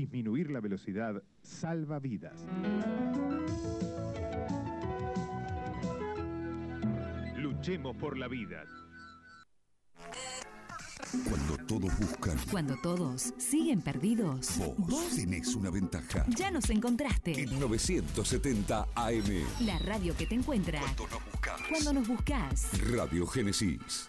Disminuir la velocidad salva vidas. Luchemos por la vida. Cuando todos buscan, Cuando todos siguen perdidos, vos, tenés una ventaja. ya nos encontraste. En 970 AM, La radio que te encuentra cuando nos buscas. cuando nos buscas. Radio Génesis.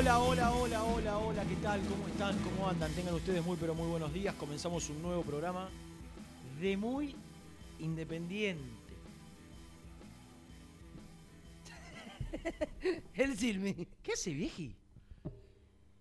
Hola, hola, hola, hola, hola, ¿qué tal? ¿Cómo están? ¿Cómo andan? Tengan ustedes muy, pero muy buenos días. Comenzamos un nuevo programa de muy independiente. El Silmi. ¿Qué hace, vieji?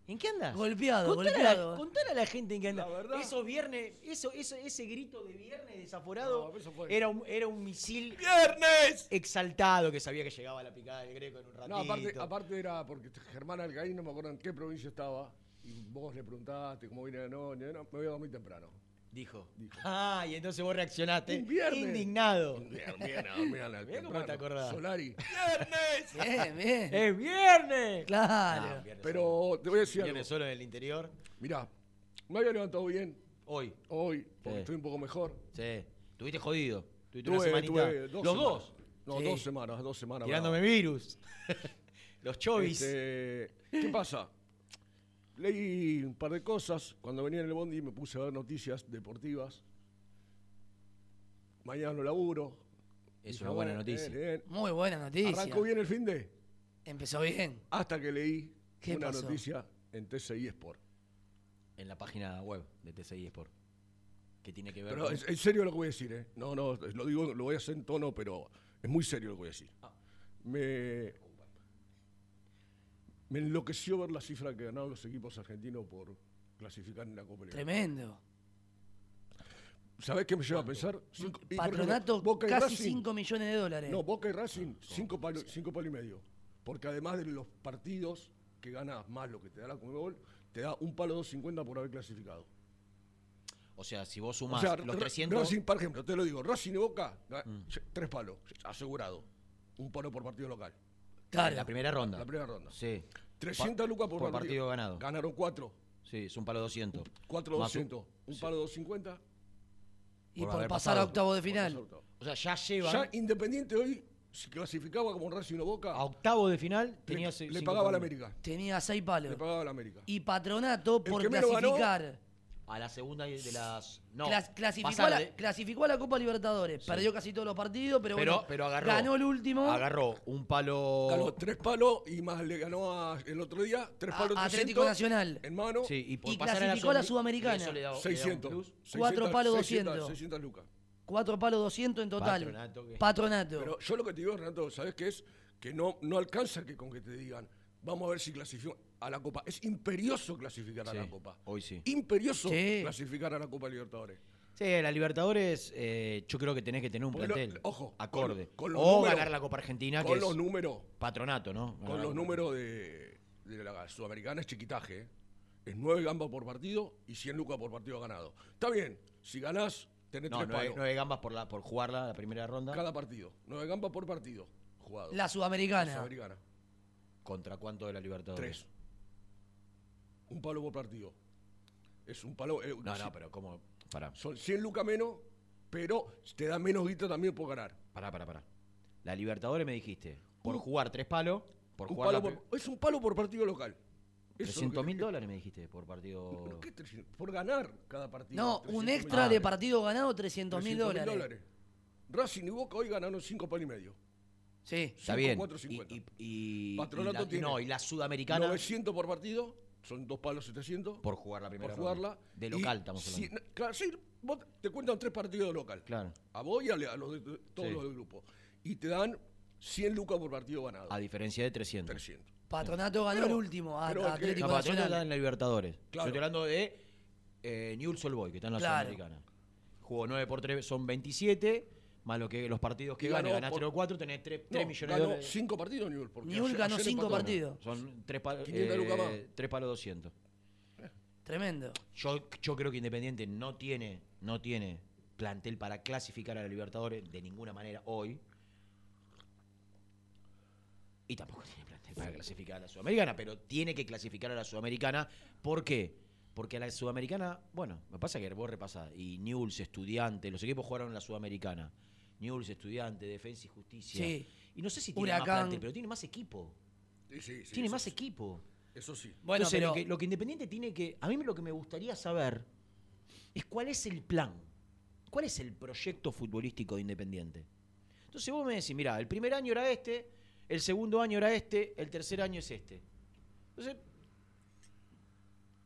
¿En qué andas? Golpeado, contale golpeado. A, contale a la gente en qué anda. La verdad. Esos viernes, eso, eso, ese grito de viernes desaforado No, eso fue- era, un, era un misil ¡Viernes! exaltado que sabía que llegaba a la picada del Greco en un ratito. No, aparte, aparte era porque Germán Alcaín, no me acuerdo en qué provincia estaba, y vos le preguntaste cómo vine, no, no, no, me voy a dormir temprano. Dijo. Dijo. Ah, y entonces vos reaccionaste. Un viernes. Indignado. Bien, bien, a dormir a la Mirá cómo te acordás. Solari. ¡Viernes! Bien, bien. ¡Es viernes! Claro. Ah, viernes solo. Pero te voy a decir algo. Viernes solo en el interior. Mirá, me había levantado bien Hoy. hoy, porque Sí. estoy un poco mejor. Sí. Tuviste jodido. Tuviste una Tuve, semanita. tuve Los dos dos. semanas. No, Sí. dos semanas, dos semanas. Tirándome bravo. virus. Los chovis. Este, ¿Qué pasa? Leí un par de cosas. Cuando venía en el bondi me puse a ver noticias deportivas. Mañana no laburo. Es Dije, una buena bueno, noticia. bien, bien. Muy buena noticia. Arrancó bien el fin de. Empezó bien. Hasta que leí ¿Qué una pasó? noticia en TCI Sport. En la página web de TCI Sport. Que tiene que ver Pero con... es, en serio lo que voy a decir, ¿eh? No, no, lo digo, lo voy a hacer en tono, pero es muy serio lo que voy a decir. Ah. Me, me enloqueció ver la cifra que ganaron los equipos argentinos por clasificar en la Copa Libertadores. Tremendo. ¿Sabés qué me lleva a pensar? Cinco- Patronato, ejemplo, Boca casi Racing- 5 millones de dólares. No, Boca y Racing, cinco palos cinco palos y medio. Porque además de los partidos que ganas más lo que te da la Conmebol, te da un palo 2.50 por haber clasificado. O sea, si vos O sumás sea, los Ra- 300... Racing, por ejemplo, te lo digo, Racing y Boca, Mm. tres palos, asegurado. Un palo por partido local. Claro. En la primera ronda. La primera ronda. Sí. 300 lucas por, por partido ganado. Ganaron cuatro. Sí, es un palo 200. 4 Más 200. Un sí. palo 250. y por por pasar a octavo de final. octavo. O sea, ya llevan... Ya Independiente hoy si clasificaba como Racing o Boca, A octavo de final le, tenía le se- cinco pagaba a la palos. América. Tenía seis palos. Le pagaba a la América. Y Patronato, por clasificar. A la segunda de las. No. Clas- clasificó, a la, de- clasificó a la Copa Libertadores. Perdió casi todos los partidos, pero, pero, bueno, pero agarró. ganó el último. Agarró un palo. Ganó tres palos y más le ganó a- el otro día tres palos a 300 Atlético Nacional. en mano. Sí, y, por Y pasar clasificó a la Sudam- Sudamericana. eso le da- le da un 600. plus. Cuatro 600, palos 600, 200. 600 lucas. Cuatro palos 200 en total. Patronato, ¿qué? Patronato. Pero yo lo que te digo, Renato, ¿sabes qué es? Que no, no alcanza que con que te digan, vamos a ver si clasifican a la Copa. Es imperioso clasificar a Sí, la Copa. Hoy sí. Imperioso Sí. clasificar a la Copa Libertadores. Sí, la Libertadores, eh, yo creo que tenés que tener un Porque lo- plantel ojo, acorde. con- con los o números- ganar la Copa Argentina, que Con es los números, patronato, ¿no? Ganar con la los números de, de la Sudamericana es chiquitaje. ¿eh? Es 9 gambas por partido y 100 lucas por partido ganado. Está bien, si ganás, tenés No, tres nueve, palos. nueve gambas por, la, por jugarla la primera ronda. Cada partido. 9 gambas por partido jugado. La Sudamericana. Sudamericana. ¿Contra cuánto de la Libertadores? Tres. Un palo por partido. Es un palo. eh, No, si- no, pero ¿cómo? Pará, Son 100 lucas menos, pero te da menos guita también por ganar. pará, pará, pará. La Libertadores me dijiste, por Un- jugar tres palos, por Un jugar palo la por- es un palo por partido local. Eso es lo 300 que- mil dólares me dijiste por partido. ¿Pero qué 300? Por ganar cada partido. No, 300 un extra de dólares. partido ganado, 300 mil 300 dólares. Racing y Boca hoy ganaron 5 palos y medio. Sí. Está bien. cuatro, Y, cincuenta. y- y- Patronato y la, tiene no, y la Sudamericana 900 por partido, son dos palos 700. por jugar la primera por jugarla. ronda. De Y local estamos si- hablando. claro, sí, vos te cuentan tres partidos de local. Claro. A vos y a, a los de, de- todos Sí. los del grupo. Y te dan 100 lucas por partido ganado. A diferencia de 300. 300. Patronato ganó Pero- el último, a, pero Atlético No, Patronato está en la Libertadores. Yo Claro. estoy hablando de eh, Newell's Old Boy, que está en la Claro. Sudamericana. Jugó 9 por 3, son 27, más lo que los partidos que ganó ganaste por- los 4, tenés 3, No, millones de ganó dólares. 5 partidos Newell. porque Newell ganó ayer cinco empató. partidos. Son 3 palos, 500 lucas más. 3 palos 200. Tremendo. Yo, yo creo que Independiente no tiene, no tiene plantel para clasificar a la Libertadores de ninguna manera hoy. Y tampoco tiene plantel para clasificar a la Sudamericana, pero tiene que clasificar a la Sudamericana. ¿Por qué? Porque a la Sudamericana, bueno, me pasa que vos repasás, y Newell's, Estudiante, los equipos jugaron en la Sudamericana. Newell's, Estudiante, Defensa y Justicia. Sí. Y no sé si tiene más Huracán. plantel, pero tiene más equipo. Sí, sí, sí, tiene más sí. equipo. Eso sí. Bueno, Entonces, pero lo, que, lo que Independiente tiene que. A mí lo que me gustaría saber es cuál es el plan. ¿Cuál es el proyecto futbolístico de Independiente? Entonces vos me decís, mira, el primer año era este, el segundo año era este, el tercer año es este. Entonces,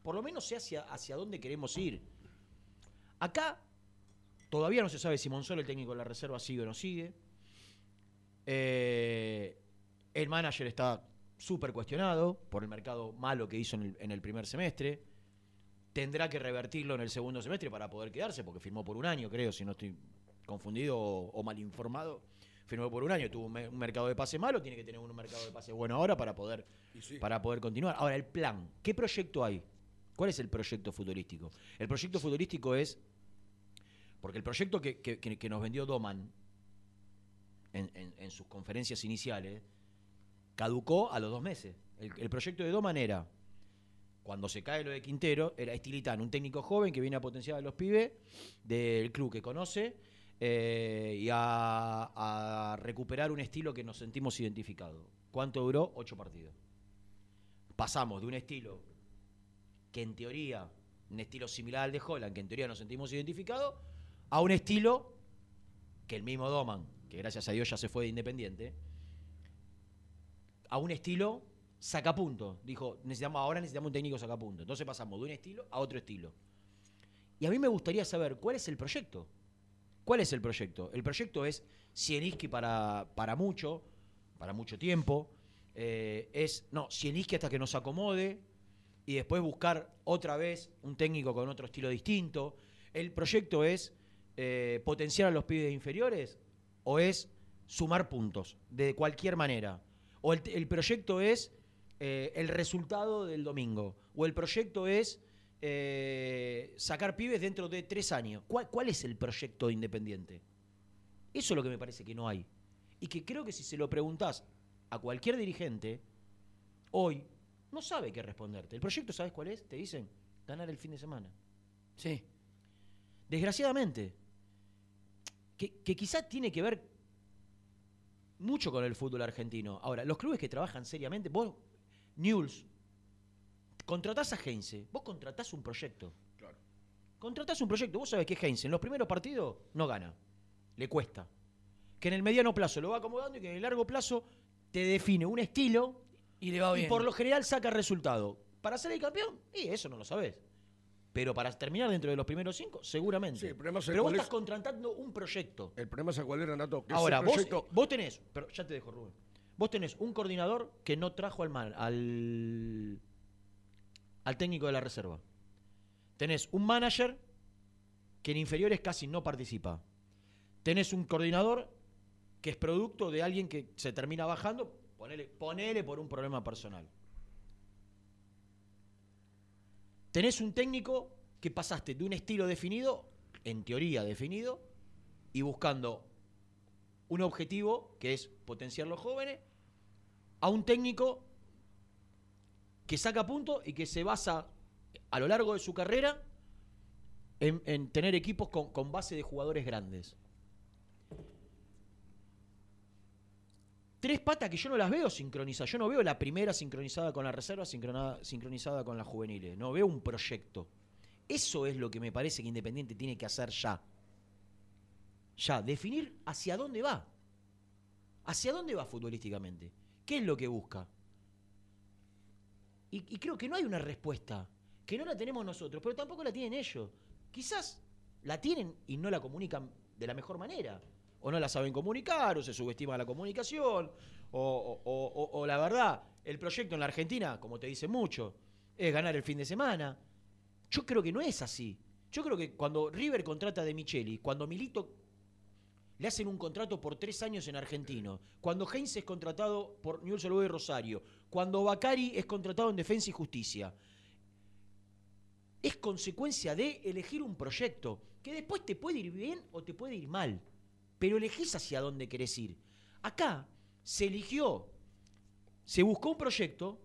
por lo menos sé hacia, hacia dónde queremos ir. Acá todavía no se sabe si Monzolo, el técnico de la reserva, sigue o no sigue. Eh, el manager está súper cuestionado por el mercado malo que hizo en el, en el primer semestre. Tendrá que revertirlo en el segundo semestre para poder quedarse, porque firmó por un año, creo, si no estoy confundido o, o mal informado. Firmó por un año, tuvo un, me- un mercado de pase malo, tiene que tener un mercado de pase bueno ahora para poder, sí. para poder continuar. Ahora, el plan, ¿qué proyecto hay? ¿Cuál es el proyecto futbolístico? El proyecto futbolístico es, porque el proyecto que, nos vendió Doman en, sus conferencias iniciales caducó a los dos meses. El, el proyecto de Doman era, cuando se cae lo de Quintero, era Estilitán, un técnico joven que viene a potenciar a los pibes del club que conoce eh, y a, a recuperar un estilo que nos sentimos identificados. ¿Cuánto duró? Ocho partidos. Pasamos de un estilo que en teoría, un estilo similar al de Holland, que en teoría nos sentimos identificados, a un estilo que el mismo Doman, que gracias a Dios ya se fue de Independiente, a un estilo sacapunto. Dijo, necesitamos, ahora necesitamos un técnico sacapunto. Entonces pasamos de un estilo a otro estilo. Y a mí me gustaría saber cuál es el proyecto. ¿Cuál es el proyecto? El proyecto es Sieniski para, para mucho, para mucho tiempo. Eh, es, no, Sieniski hasta que nos acomode y después buscar otra vez un técnico con otro estilo distinto. El proyecto es eh, potenciar a los pibes inferiores o es sumar puntos de cualquier manera. O el, el proyecto es eh, el resultado del domingo. O el proyecto es eh, sacar pibes dentro de tres años. ¿Cuál, cuál es el proyecto de Independiente? Eso es lo que me parece que no hay. Y que creo que si se lo preguntás a cualquier dirigente, hoy no sabe qué responderte. El proyecto, ¿sabes cuál es? Te dicen, ganar el fin de semana. Sí. Desgraciadamente, que, que quizá tiene que ver mucho con el fútbol argentino. Ahora, los clubes que trabajan seriamente, vos, Newell's, contratás a Heinze, vos contratás un proyecto. Claro. Contratás un proyecto, vos sabés que Heinze en los primeros partidos no gana, le cuesta. Que en el mediano plazo lo va acomodando y que en el largo plazo te define un estilo Y le va y bien. por lo general saca resultado. Para ser el campeón, y eso no lo sabés. Pero para terminar dentro de los primeros cinco, seguramente. Sí, el problema es Pero vos estás es- contratando un proyecto. El problema es cuál era, Nato, que Ahora, vos, vos tenés, pero ya te dejo, Rubén. Vos tenés un coordinador que no trajo al mal, al, al técnico de la reserva. Tenés un manager que en inferiores casi no participa. Tenés un coordinador que es producto de alguien que se termina bajando, ponele, ponele por un problema personal. Tenés un técnico que pasaste de un estilo definido, en teoría definido, y buscando un objetivo que es potenciar los jóvenes, a un técnico que saca puntos y que se basa a lo largo de su carrera en, en tener equipos con base de jugadores grandes. Tres patas que yo no las veo sincronizadas. Yo no veo la primera sincronizada con la reserva, sincronizada con las juveniles. No veo un proyecto. Eso es lo que me parece que Independiente tiene que hacer ya. Ya, definir hacia dónde va. ¿Hacia dónde va futbolísticamente? ¿Qué es lo que busca? Y creo que no hay una respuesta, que no la tenemos nosotros, pero tampoco la tienen ellos. Quizás la tienen y no la comunican de la mejor manera. O no la saben comunicar, o se subestima la comunicación, o, o- o- o- la verdad, el proyecto en la Argentina, como te dicen mucho, es ganar el fin de semana. Yo creo que no es así. Yo creo que cuando River contrata de Micheli, cuando Milito le hacen un contrato por tres años en Argentino, cuando Heinz es contratado por Newell's Old Boys Rosario, cuando Bacari es contratado en Defensa y Justicia, es consecuencia de elegir un proyecto que después te puede ir bien o te puede ir mal, pero elegís hacia dónde querés ir. Acá se eligió, se buscó un proyecto,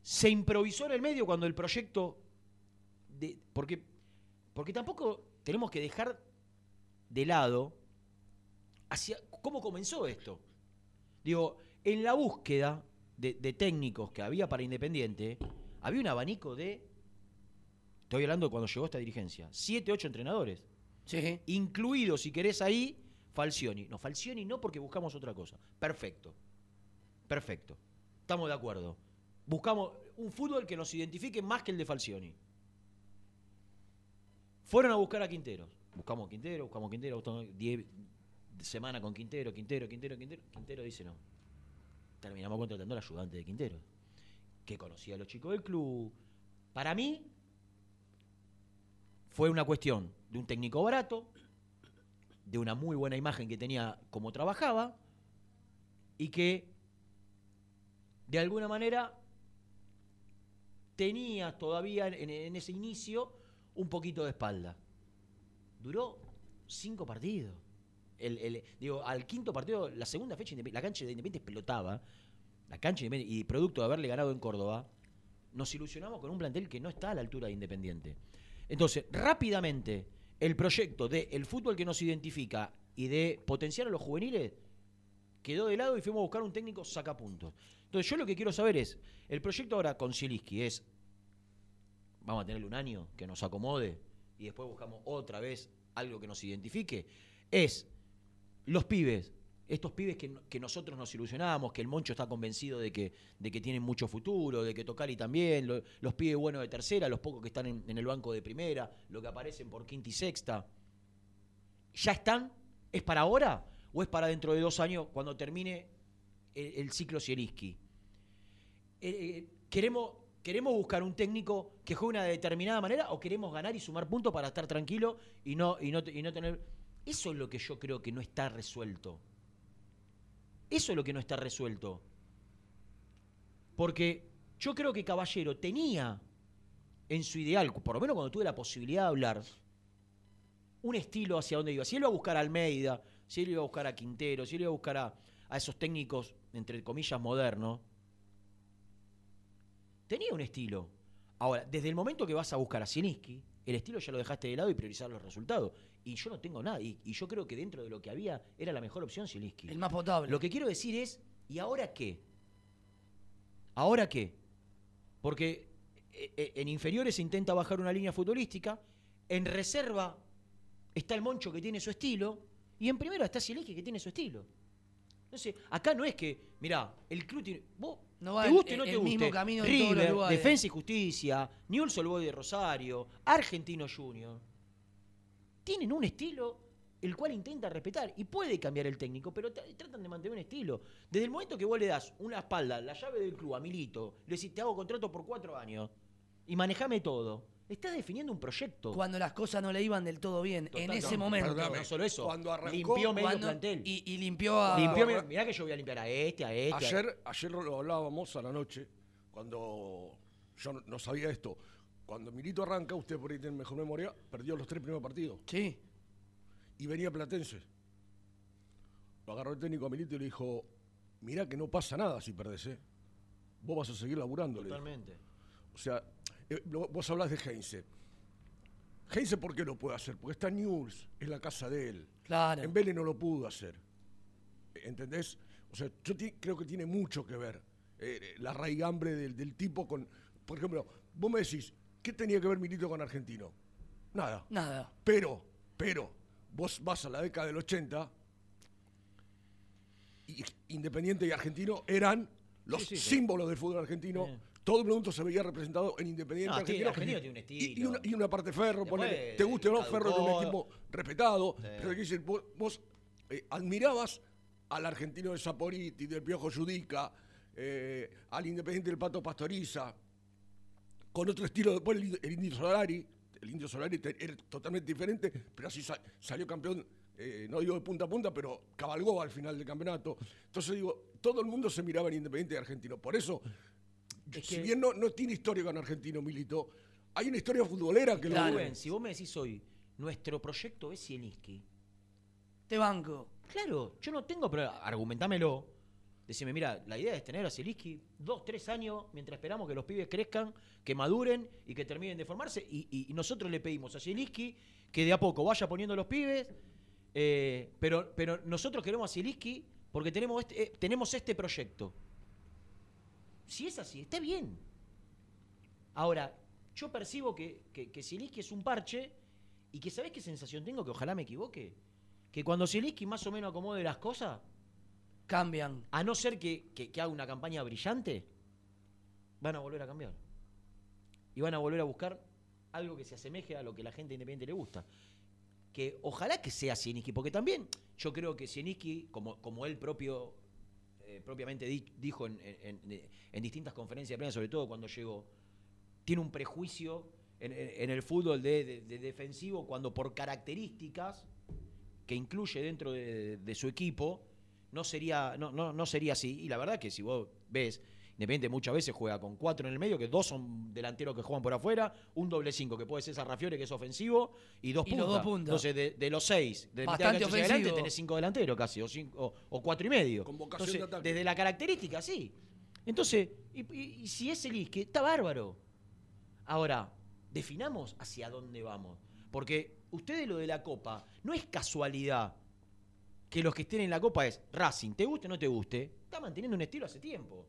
se improvisó en el medio cuando el proyecto, porque, porque tampoco tenemos que dejar de lado hacia cómo comenzó esto. Digo, en la búsqueda de, de técnicos que había para Independiente, había un abanico de, estoy hablando de cuando llegó esta dirigencia, siete, ocho entrenadores. Incluido, si querés ahí, Falcioni. No, Falcioni no porque buscamos otra cosa. Perfecto. Perfecto. Estamos de acuerdo. Buscamos un fútbol que nos identifique más que el de Falcioni. Fueron a buscar a Quinteros. Buscamos a Quintero, buscamos a Quintero, buscamos 10 semanas con Quintero, Quintero, Quintero, Quintero. Quintero dice no. Terminamos contratando al ayudante de Quintero, que conocía a los chicos del club. Para mí, fue una cuestión de un técnico barato, de una muy buena imagen que tenía como trabajaba, y que de alguna manera tenía todavía en, ese inicio un poquito de espalda. Duró cinco partidos. Digo, al quinto partido, la segunda fecha, la cancha de Independiente explotaba. La cancha y producto de haberle ganado en Córdoba, nos ilusionamos con un plantel que no está a la altura de Independiente. Entonces, rápidamente, el proyecto de el fútbol que nos identifica y de potenciar a los juveniles quedó de lado y fuimos a buscar un técnico sacapuntos. Entonces, yo lo que quiero saber es, el proyecto ahora con Zielinski es, vamos a tenerle un año que nos acomode y después buscamos otra vez algo que nos identifique, es los pibes, estos pibes que, no- que nosotros nos ilusionamos, que el Moncho está convencido de que, de que tienen mucho futuro, de que Tocali también, lo- los pibes buenos de tercera, los pocos que están en, el banco de primera, lo que aparecen por quinta y sexta, ¿ya están? ¿Es para ahora o es para dentro de dos años cuando termine el, ciclo Zielinski? Eh, eh, ¿queremos, ¿Queremos buscar un técnico que juegue una determinada manera o queremos ganar y sumar puntos para estar tranquilo y no, y no, y no tener... Eso es lo que yo creo que no está resuelto. Eso es lo que no está resuelto. Porque yo creo que Caballero tenía en su ideal, por lo menos cuando tuve la posibilidad de hablar, un estilo hacia dónde iba. Si él iba a buscar a Almeida, si él iba a buscar a Quintero, si él iba a buscar a, a esos técnicos, entre comillas, modernos, tenía un estilo. Ahora, desde el momento que vas a buscar a Zielinski, el estilo ya lo dejaste de lado y priorizar los resultados. Y yo no tengo nada. Y, y yo creo que dentro de lo que había era la mejor opción Zielinski. El más potable. Lo que quiero decir es, ¿y ahora qué? ¿Ahora qué? Porque eh, eh, en inferiores se intenta bajar una línea futbolística, en reserva está el Moncho que tiene su estilo, y en primera está Zielinski que tiene su estilo. Entonces, acá no es que, mirá, el club tiene. Vos, No va te guste o no el te guste. mismo camino en todos los River. Defensa y Justicia, Newell's Old de Rosario, Argentino Junior. Tienen un estilo el cual intenta respetar y puede cambiar el técnico, pero tra- tratan de mantener un estilo. Desde el momento que vos le das una espalda, la llave del club a Milito, le decís, te hago contrato por cuatro años y manejame todo, estás definiendo un proyecto. Cuando las cosas no le iban del todo bien, en ese no, momento. perdóname, no solo eso, Cuando arrancó- limpió medio Cuando- plantel. Y, y limpió a. Limpió mirá que yo voy a limpiar a este, a este. a- Ayer, ayer lo hablábamos a la noche, cuando yo no sabía esto. Cuando Milito arranca, usted por ahí tiene mejor memoria, perdió los tres primeros partidos. Sí. Y venía Platense. Lo agarró el técnico a Milito y le dijo, mirá que no pasa nada si perdés, ¿eh? Vos vas a seguir laburando. Totalmente. O sea, eh, lo- vos hablás de Heinze. Heinze, ¿por qué lo puede hacer? Porque está en News, es la casa de él. Claro. En Vélez no lo pudo hacer. ¿Entendés? O sea, yo creo que tiene mucho que ver eh, la raigambre del, del tipo con... Por ejemplo, vos me decís, ¿qué tenía que ver Milito con Argentino? Nada. Nada. Pero, pero, vos vas a la década del 80 y Independiente y Argentino eran los Sí, sí, sí. símbolos del fútbol argentino. Sí. Todo el mundo se veía representado en Independiente No, Argentino. Argentino tiene un Y- una, y una parte Ferro, Después, ponele, te guste o no, Ferro era un equipo respetado. Sí. Pero que dicen, vos, vos, eh, admirabas al argentino de Saporiti, del Piojo Judica, eh, al Independiente del Pato Pastoriza, con otro estilo. Después el, el Indio Solari, el Indio Solari te- era totalmente diferente, pero así sa- salió campeón, eh, no digo de punta a punta, pero cabalgó al final del campeonato. Entonces digo, todo el mundo se miraba en Independiente y Argentino. Por eso, Es si que- bien no, no tiene historia con Argentino, Milito, hay una historia futbolera que lo Claro, une. Rubén, si vos me decís hoy, nuestro proyecto es Zielinski. Te banco. Claro, yo no tengo problema. Argumentámelo. Decime, mira, la idea es tener a Zielinski dos, tres años mientras esperamos que los pibes crezcan, que maduren y que terminen de formarse. Y, nosotros le pedimos a Zielinski que de a poco vaya poniendo los pibes. eh, pero, pero nosotros queremos a Zielinski porque tenemos este, eh, tenemos este proyecto. Si es así, está bien. Ahora, yo percibo que, que, que Zielinski es un parche y que ¿sabés qué sensación tengo? Que ojalá me equivoque. Que cuando Zielinski más o menos acomode las cosas, Cambian. a no ser que, que- haga una campaña brillante, van a volver a cambiar. Y van a volver a buscar algo que se asemeje a lo que la gente independiente le gusta. Que ojalá que sea Zielinski, porque también yo creo que Zielinski, como, como él propio, eh, propiamente di- dijo en, en- distintas conferencias de prensa, sobre todo cuando llegó, tiene un prejuicio en, en- el fútbol de, de- de defensivo cuando por características que incluye dentro de, de su equipo, no sería, no, no, no sería así. Y la verdad que si vos ves, Independiente muchas veces juega con cuatro en el medio, que dos son delanteros que juegan por afuera, un doble cinco que puede ser Sarrafiore, que es ofensivo, y dos Y puntas. los dos puntas. Entonces, de, de los seis, de mitad de Bastante hacia adelante, ofensivo. tenés cinco delanteros casi, o, cinco, o, o cuatro y medio. Con vocación de Entonces, ataque. desde la característica, sí. Entonces, y, y- y si es el que está bárbaro. Ahora, definamos hacia dónde vamos. Porque ustedes lo de la Copa, no es casualidad que los que estén en la Copa es Racing, te guste o no te guste, está manteniendo un estilo hace tiempo.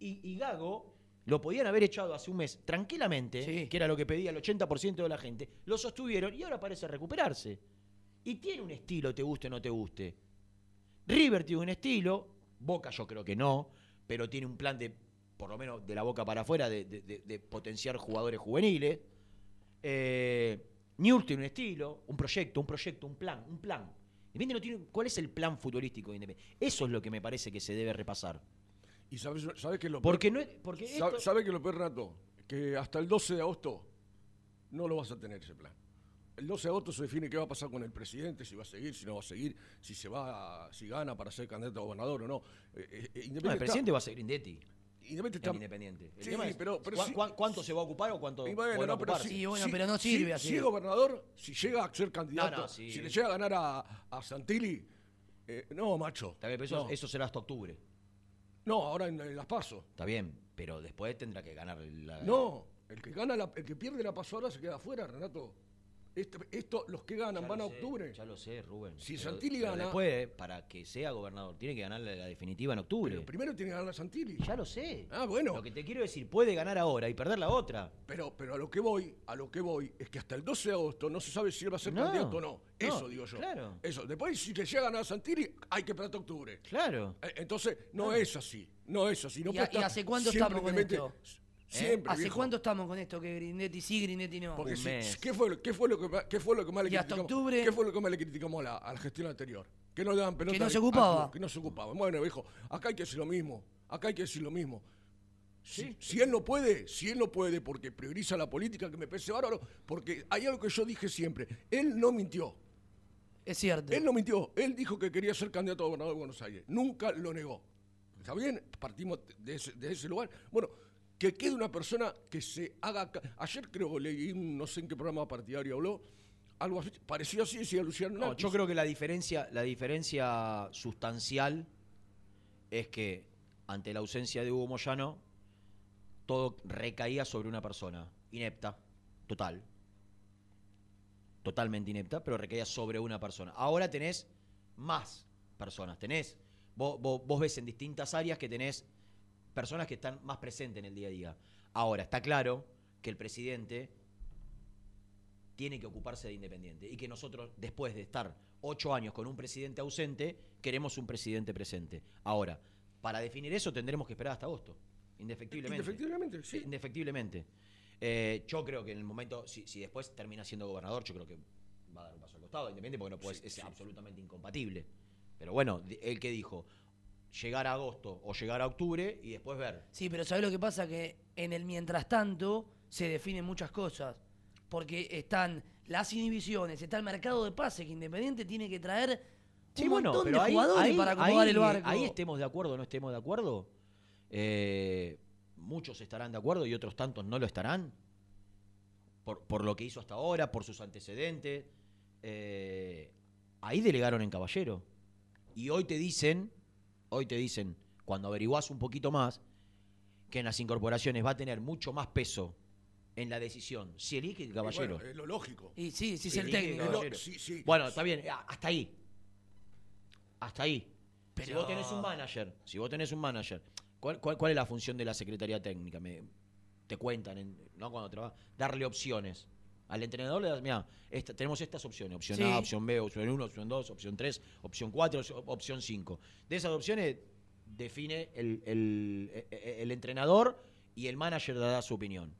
Y, y Gago lo podían haber echado hace un mes tranquilamente, que era lo que pedía el 80% de la gente, lo sostuvieron y ahora parece recuperarse. Y tiene un estilo, te guste o no te guste. River tiene un estilo, Boca yo creo que no, pero tiene un plan de, por lo menos de la boca para afuera, de, de- de- de potenciar jugadores juveniles. Eh, tiene un estilo, un proyecto, un proyecto, un plan, un plan. Independiente no tiene, ¿Cuál es el plan futbolístico de Independiente? Eso es lo que me parece que se debe repasar. ¿Y sabes, sabes qué es lo Porque peor? no es- porque Sabe- esto- ¿Sabe qué es lo peor, Renato? Que hasta el 12 de agosto no lo vas a tener ese plan. El 12 de agosto se define qué va a pasar con el presidente, si va a seguir, si no va a seguir, si se va, a- si gana para ser candidato a gobernador o no. Eh, eh, No, el presidente está- va a seguir Indetti. Independiente en está- Independiente. El Sí, tema es, pero- pero ¿cuá- sí- cuá- ¿cuánto se va a ocupar o cuánto Y bueno, no, pero Sí, bueno, pero no si- sirve así. Si es gobernador, si llega a ser candidato, No, no, sí. si le llega a ganar a, a Santilli, eh, no, macho. Está bien, pero eso, no. eso será hasta octubre. No, ahora en, en las paso. Está bien, pero después tendrá que ganar la... No, el que gana la- el que pierde la paso ahora se queda afuera, Renato. Esto, esto, los que ganan Ya van a sé, octubre. Ya lo sé, Rubén. Si Pero- Santilli pero gana- Después, para que sea gobernador, tiene que ganarle la definitiva en octubre. Pero primero tiene que ganar Santilli. Ya lo sé. Ah, bueno. Lo que te quiero decir, puede ganar ahora y perder la otra. Pero, pero a lo que voy, a lo que voy, es que hasta el 12 de agosto no se sabe si él va a ser No, candidato o no. no, Eso digo yo. claro. Eso. Después, si le llega a ganar Santilli, hay que esperar octubre. Claro. Eh, Entonces, no es así. No es así. No ¿Y, a- y hace cuánto estamos con esto? Siempre, ¿Hace viejo. cuánto estamos con esto? Que Grindetti sí, Grindetti no. Porque Un si- mes. ¿qué, fue, lo- qué, fue lo que, más- qué fue lo que más le Y hasta criticamos? octubre- ¿Qué fue lo que más le criticamos a la, a la gestión anterior? Que no le daban pelota. Que no al- se al ocupaba. Que no se ocupaba. Bueno, viejo, acá hay que decir lo mismo. Acá hay que decir lo mismo. Si, si él no puede, si él no puede porque prioriza la política, que me parece bárbaro, porque hay algo que yo dije siempre. Él no mintió. Es cierto. Él no mintió. Él dijo que quería ser candidato a gobernador de Buenos Aires. Nunca lo negó. ¿Está bien? Partimos de ese, de ese lugar. Bueno, que quede una persona que se haga... Ayer creo leí, un- no sé en qué programa partidario habló, algo así, parecido así, decía Luciano No, yo creo que la diferencia, la diferencia sustancial es que ante la ausencia de Hugo Moyano, todo recaía sobre una persona, inepta, total. Totalmente inepta, pero recaía sobre una persona. Ahora tenés más personas, tenés, vos, vos- vos ves en distintas áreas que tenés personas que están más presentes en el día a día. Ahora, está claro que el presidente tiene que ocuparse de Independiente y que nosotros, después de estar ocho años con un presidente ausente, queremos un presidente presente. Ahora, para definir eso tendremos que esperar hasta agosto, indefectiblemente. Indefectiblemente, sí. Indefectiblemente. Eh, yo creo que en el momento, si, si después termina siendo gobernador, yo creo que va a dar un paso al costado, Independiente, porque no puede- Sí, es sí. absolutamente incompatible. Pero bueno, él que dijo, llegar a agosto o llegar a octubre y después ver. Sí, pero ¿sabes lo que pasa? Que en el mientras tanto se definen muchas cosas. Porque están las inhibiciones, está el mercado de pase, que Independiente tiene que traer un montón de jugadores para acomodar ahí- el barco. ahí estemos de acuerdo o no estemos de acuerdo. eh, muchos estarán de acuerdo y otros tantos no lo estarán. Por, por lo que hizo hasta ahora, por sus antecedentes. eh, ahí delegaron en Caballero. Y hoy te dicen, hoy te dicen, cuando averiguás un poquito más, que en las incorporaciones va a tener mucho más peso en la decisión si elige el Caballero. Bueno, es lo lógico. Y sí, sí, es Si el técnico. Caballero. Sí, sí. Bueno, está bien, a- hasta ahí. Hasta ahí. Si Pero- vos tenés un manager, si vos tenés un manager, ¿cuál, cuál, cuál es la función de la Secretaría Técnica? Me- te cuentan, en- ¿no? Cuando trabajas, darle opciones. Al entrenador le das, mira, tenemos estas opciones, opción Sí. A, opción B, opción 1, opción 2, opción 3, opción 4, opción 5. De esas opciones define el, el- e- e- el entrenador y el manager dará su opinión.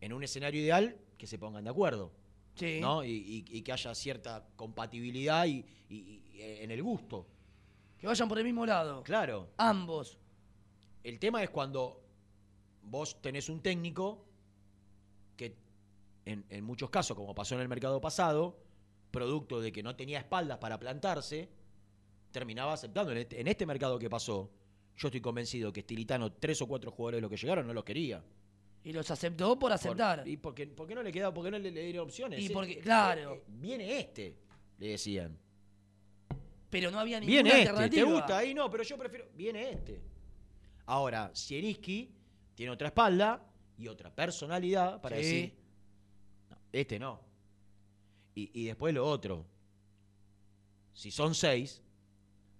En un escenario ideal, que se pongan de acuerdo. Sí. ¿no? Y, y- y que haya cierta compatibilidad y, y- y en el gusto. Que vayan por el mismo lado. Claro. Ambos. El tema es cuando vos tenés un técnico en, en muchos casos, como pasó en el mercado pasado, producto de que no tenía espaldas para plantarse, terminaba aceptando. En este, en este mercado que pasó, yo estoy convencido que Stilitano, tres o cuatro jugadores de los que llegaron, no los quería. Y los aceptó por aceptar. Por- ¿Y por qué, por qué no le quedaba? ¿Por qué no le, le dieron opciones? Y porque- eh, claro. eh, viene este, le decían. Pero no había ninguna Viene este, ¿te gusta? Ahí no, pero yo prefiero. Viene este. Ahora, Sieniski tiene otra espalda y otra personalidad para Sí. decir. "No, este no. Y, y después lo otro. Si son seis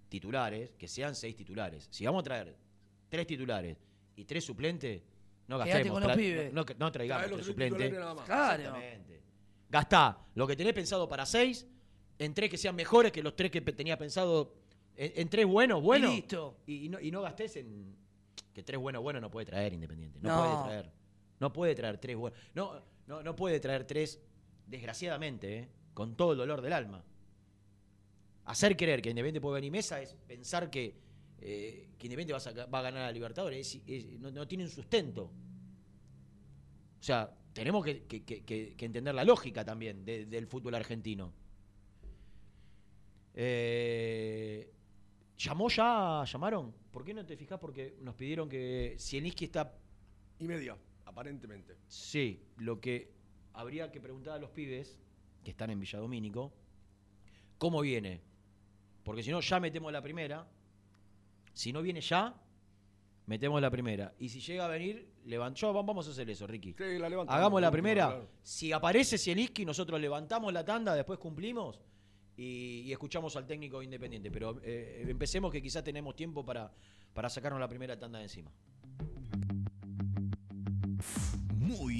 titulares, que sean seis titulares. Si vamos a traer tres titulares y tres suplentes, no gastemos. con los tra- pibes. no, no- no traigamos tres tres suplentes. Claro. Exactamente. Gastá lo que tenés pensado para seis, en tres que sean mejores que los tres que tenía pensado, en, en tres buenos, buenos. Y listo. Y, y no, y no gastés en. Que tres buenos, buenos no puede traer Independiente. No, No. puede traer. No puede traer tres buenos. No, no, no puede traer tres, desgraciadamente, ¿eh? con todo el dolor del alma. Hacer creer que Independiente puede venir mesa es pensar que, eh, Independiente va a, ganar a Libertadores. Es- es- no, no tiene un sustento. O sea, tenemos que, entender la lógica también de- del fútbol argentino. Eh, ¿Llamó ya? ¿Llamaron? ¿Por qué no te fijas? Porque nos pidieron que Sieniski está... Y media, aparentemente. Sí, lo que habría que preguntar a los pibes que están en Villadomínico, ¿cómo viene? Porque si no, ya metemos la primera. Si no viene ya, metemos la primera. Y si llega a venir, levan- yo, vamos a hacer eso, Ricky. Sí, la levantamos, Hagamos la primera. claro. Si aparece Zielinski, nosotros levantamos la tanda, después cumplimos y, y escuchamos al técnico independiente. Pero eh, empecemos que quizás tenemos tiempo para, para sacarnos la primera tanda de encima.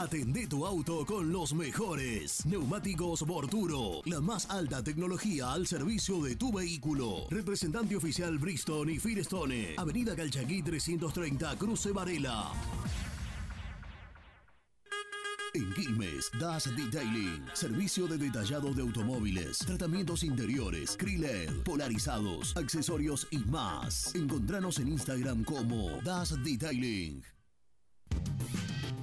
Atendé tu auto con los mejores. Neumáticos Borturo. La más alta tecnología al servicio de tu vehículo. Representante oficial Bristol y Firestone. Avenida Calchaquí 330, Cruce Varela. En Quilmes, Das Detailing, servicio de detallado de automóviles, tratamientos interiores, Kriled, polarizados, accesorios y más. Encontranos en Instagram como Das Detailing.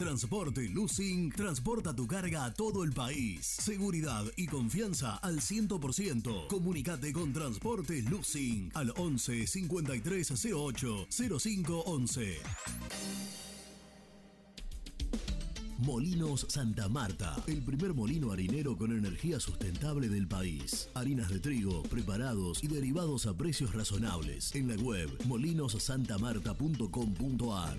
Transporte Lucing transporta tu carga a todo el país. Seguridad y confianza al 100%. Comunicate con Transporte Lucing al 11 53 08 05 11. Molinos Santa Marta, el primer molino harinero con energía sustentable del país. Harinas de trigo, preparados y derivados a precios razonables. En la web molinosantamarta.com.ar.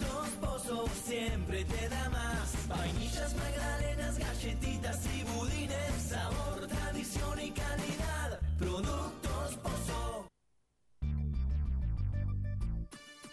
Productos Pozo siempre te da más. Vainillas, magdalenas, galletitas y budines. Sabor, tradición y calidad. Productos Pozo.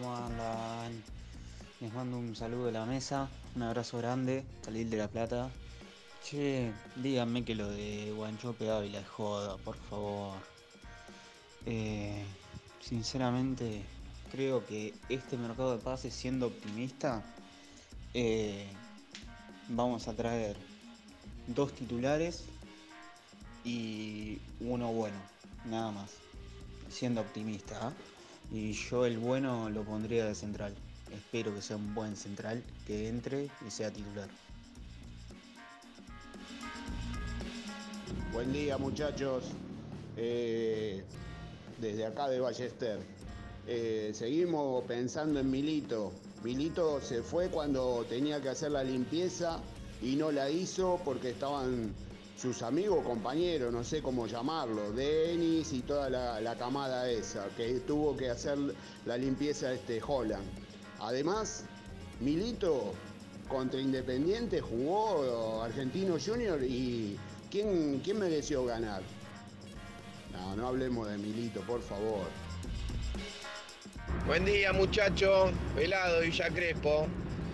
¿Cómo andan? Les mando un saludo a la mesa, un abrazo grande, salir de La Plata. Che, díganme que lo de Guanchope Ávila es joda, por favor. Eh, sinceramente, creo que este mercado de pases, siendo optimista, eh, vamos a traer dos titulares y uno bueno, nada más. Siendo optimista, ¿ah? Y yo el bueno lo pondría de central. Espero que sea un buen central, que entre y sea titular. Buen día muchachos. Eh, desde acá de Ballester. Eh, seguimos pensando en Milito. Milito se fue cuando tenía que hacer la limpieza y no la hizo porque estaban sus amigos, compañeros, no sé cómo llamarlo, Denis y toda la, la camada esa, que tuvo que hacer la limpieza de este Holland. Además, Milito contra Independiente jugó Argentino Junior y ¿quién, quién mereció ganar? No, no hablemos de Milito, por favor. Buen día muchachos, Velado Villa Crespo.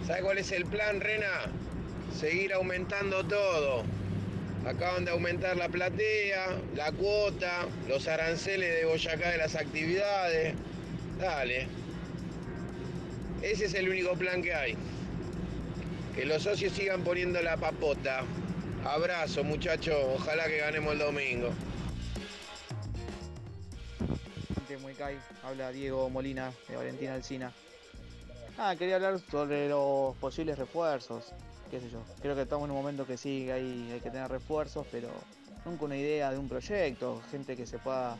¿Sabe cuál es el plan, Rena? Seguir aumentando todo. Acaban de aumentar la platea, la cuota, los aranceles de Boyacá de las actividades. Dale. Ese es el único plan que hay. Que los socios sigan poniendo la papota. Abrazo muchachos, ojalá que ganemos el domingo. Muy Kai, habla Diego Molina de Valentina Alcina. Ah, quería hablar sobre los posibles refuerzos, qué sé yo. Creo que estamos en un momento que sí, hay, que tener refuerzos, pero nunca una idea de un proyecto, gente que se pueda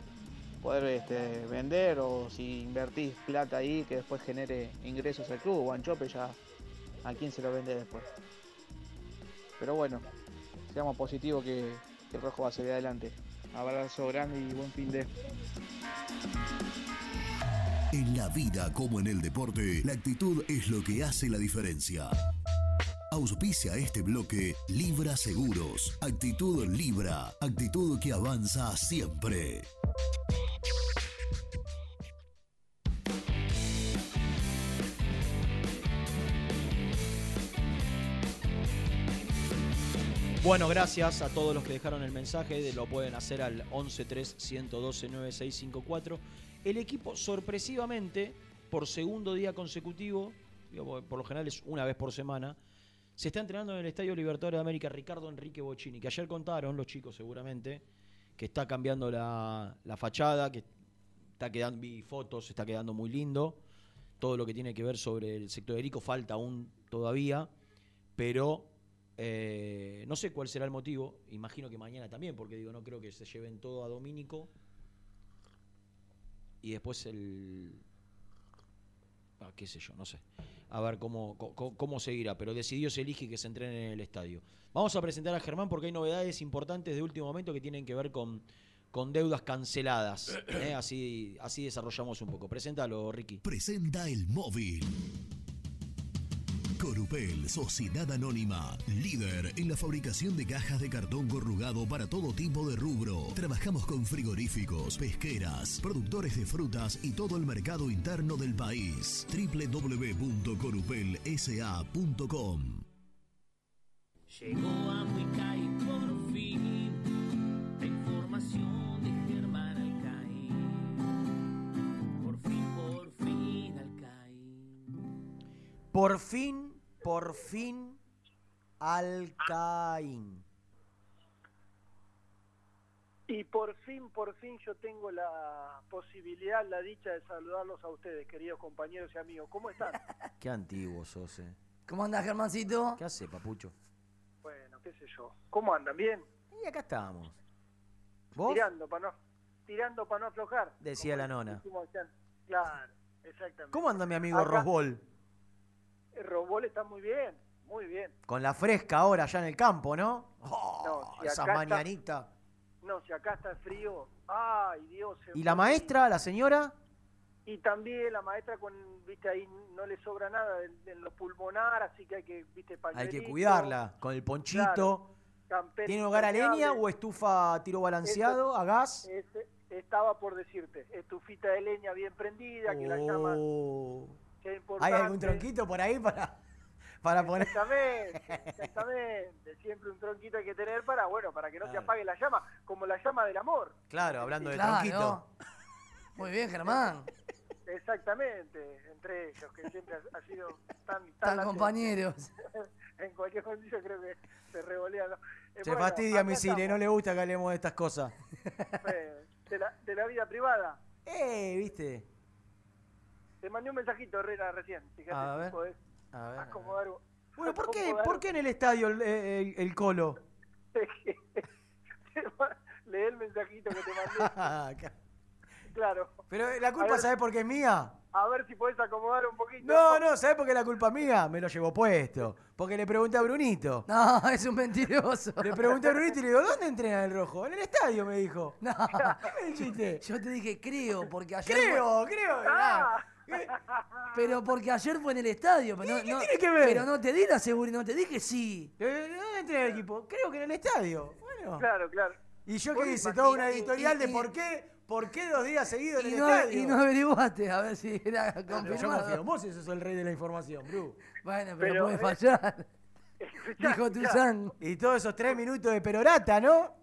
poder este, vender o si invertís plata ahí que después genere ingresos al club. Guanchope ya a quién se lo vende después. Pero bueno, seamos positivos que, que el rojo va a salir adelante. Abrazo grande y buen fin de. En la vida como en el deporte, la actitud es lo que hace la diferencia. Auspicia este bloque Libra Seguros. Actitud Libra. Actitud que avanza siempre. Bueno, gracias a todos los que dejaron el mensaje. Lo pueden hacer al 113-112-9654. El equipo, sorpresivamente, por segundo día consecutivo, por lo general es una vez por semana, se está entrenando en el Estadio Libertadores de América Ricardo Enrique Bocini, que ayer contaron los chicos seguramente, que está cambiando la, la fachada, que está quedando, fotos, está quedando muy lindo. Todo lo que tiene que ver sobre el sector de falta aún todavía, pero eh, no sé cuál será el motivo, imagino que mañana también, porque digo, no creo que se lleven todo a Domínico. Y después el... Ah, qué sé yo, no sé. A ver cómo, cómo, cómo seguirá, pero decidió se elige que se entrene en el estadio. Vamos a presentar a Germán porque hay novedades importantes de último momento que tienen que ver con, con deudas canceladas. ¿eh? Así, así desarrollamos un poco. Preséntalo, Ricky. Presenta el móvil. Corupel, Sociedad Anónima, líder en la fabricación de cajas de cartón corrugado para todo tipo de rubro. Trabajamos con frigoríficos, pesqueras, productores de frutas y todo el mercado interno del país. www.corupelsa.com Llegó a Huicay por fin la información de Germán Alcaí. Por fin, por fin Alcaí. Por fin, por fin, Alcaín. Y por fin, por fin yo tengo la posibilidad, la dicha de saludarlos a ustedes, queridos compañeros y amigos. ¿Cómo están? Qué antiguo sos, eh. ¿Cómo andás, Germancito? ¿Qué hace, papucho? Bueno, qué sé yo. ¿Cómo andan? ¿Bien? Y acá estamos. ¿Vos? Tirando para no, tirando para no aflojar. Decía la nona. Claro, exactamente. ¿Cómo anda mi amigo Acá- Rosbol? El Robol está muy bien, muy bien. Con la fresca ahora allá en el campo, ¿no? Oh, No, si esa está- mañanita. No, si acá está frío, ay Dios. ¿Y la maestra, la señora? Y también la maestra con, viste, ahí no le sobra nada en, lo pulmonar, así que hay que, viste, Hay que cuidarla. Con el ponchito. Claro, ¿Tiene hogar a leña o estufa a tiro balanceado, a gas? Ese- estaba por decirte, estufita de leña bien prendida, que la llama Que es ¿Hay algún tronquito por ahí para, para poner? Exactamente, exactamente. Siempre un tronquito hay que tener para, bueno, para que no se apague la llama, como la llama del amor. Claro, hablando de Claro. tronquito. Muy bien, Germán. Exactamente, entre ellos, que siempre ha, sido tan... Tan compañeros. en cualquier condición creo que se revolean. ¿no? Eh, Se bueno, fastidia, acá Misile, no estamos, le gusta que hablemos de estas cosas. eh, de, la, de la vida privada. Eh, ¿viste? Te mandé un mensajito, Herrera, recién. Fíjate A si ver. podés A ver. acomodar... un- Bueno, ¿por qué, acomodar ¿por qué en el estadio el, el- el colo? Lee el mensajito que te mandé. claro. Pero eh, la A culpa, ¿sabes por qué es mía? A ver si podés acomodar un poquito. No, no, ¿sabes por qué la culpa mía? Me lo llevo puesto. Porque le pregunté a Brunito. No, es un mentiroso. Le pregunté a Brunito y le digo, ¿dónde entrena el rojo? En el estadio, me dijo. No. ¿Qué me dijiste? Yo te dije creo, porque ayer. Creo, creo. Ah. Pero porque ayer fue en el estadio. Pero no, ¿Qué no- tiene que ver? Pero no te di la seguridad, no te dije sí. Eh, ¿Dónde entrena el equipo? Creo que en el estadio. Bueno. Claro, claro. Y yo que hice toda una editorial y- de y- por qué, por qué dos días seguidos en Y el no, estadio. y no averiguaste a ver si era Pero yo confío en confirmado. vos si sos el rey de la información, Bru. Bueno, pero, Pero, puede eh, fallar. Escuchá, Dijo. Tuzán. Y todos esos tres minutos de perorata, ¿no?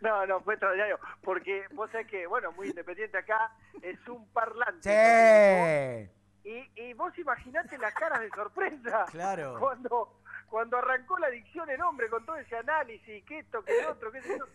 No, no, fue extraordinario. Porque vos sabés que, bueno, muy independiente acá, es un parlante. Sí. Y, y vos imaginate las caras de sorpresa. Claro. Cuando, cuando arrancó la dicción en hombre con todo ese análisis, que esto, que lo otro, que eso.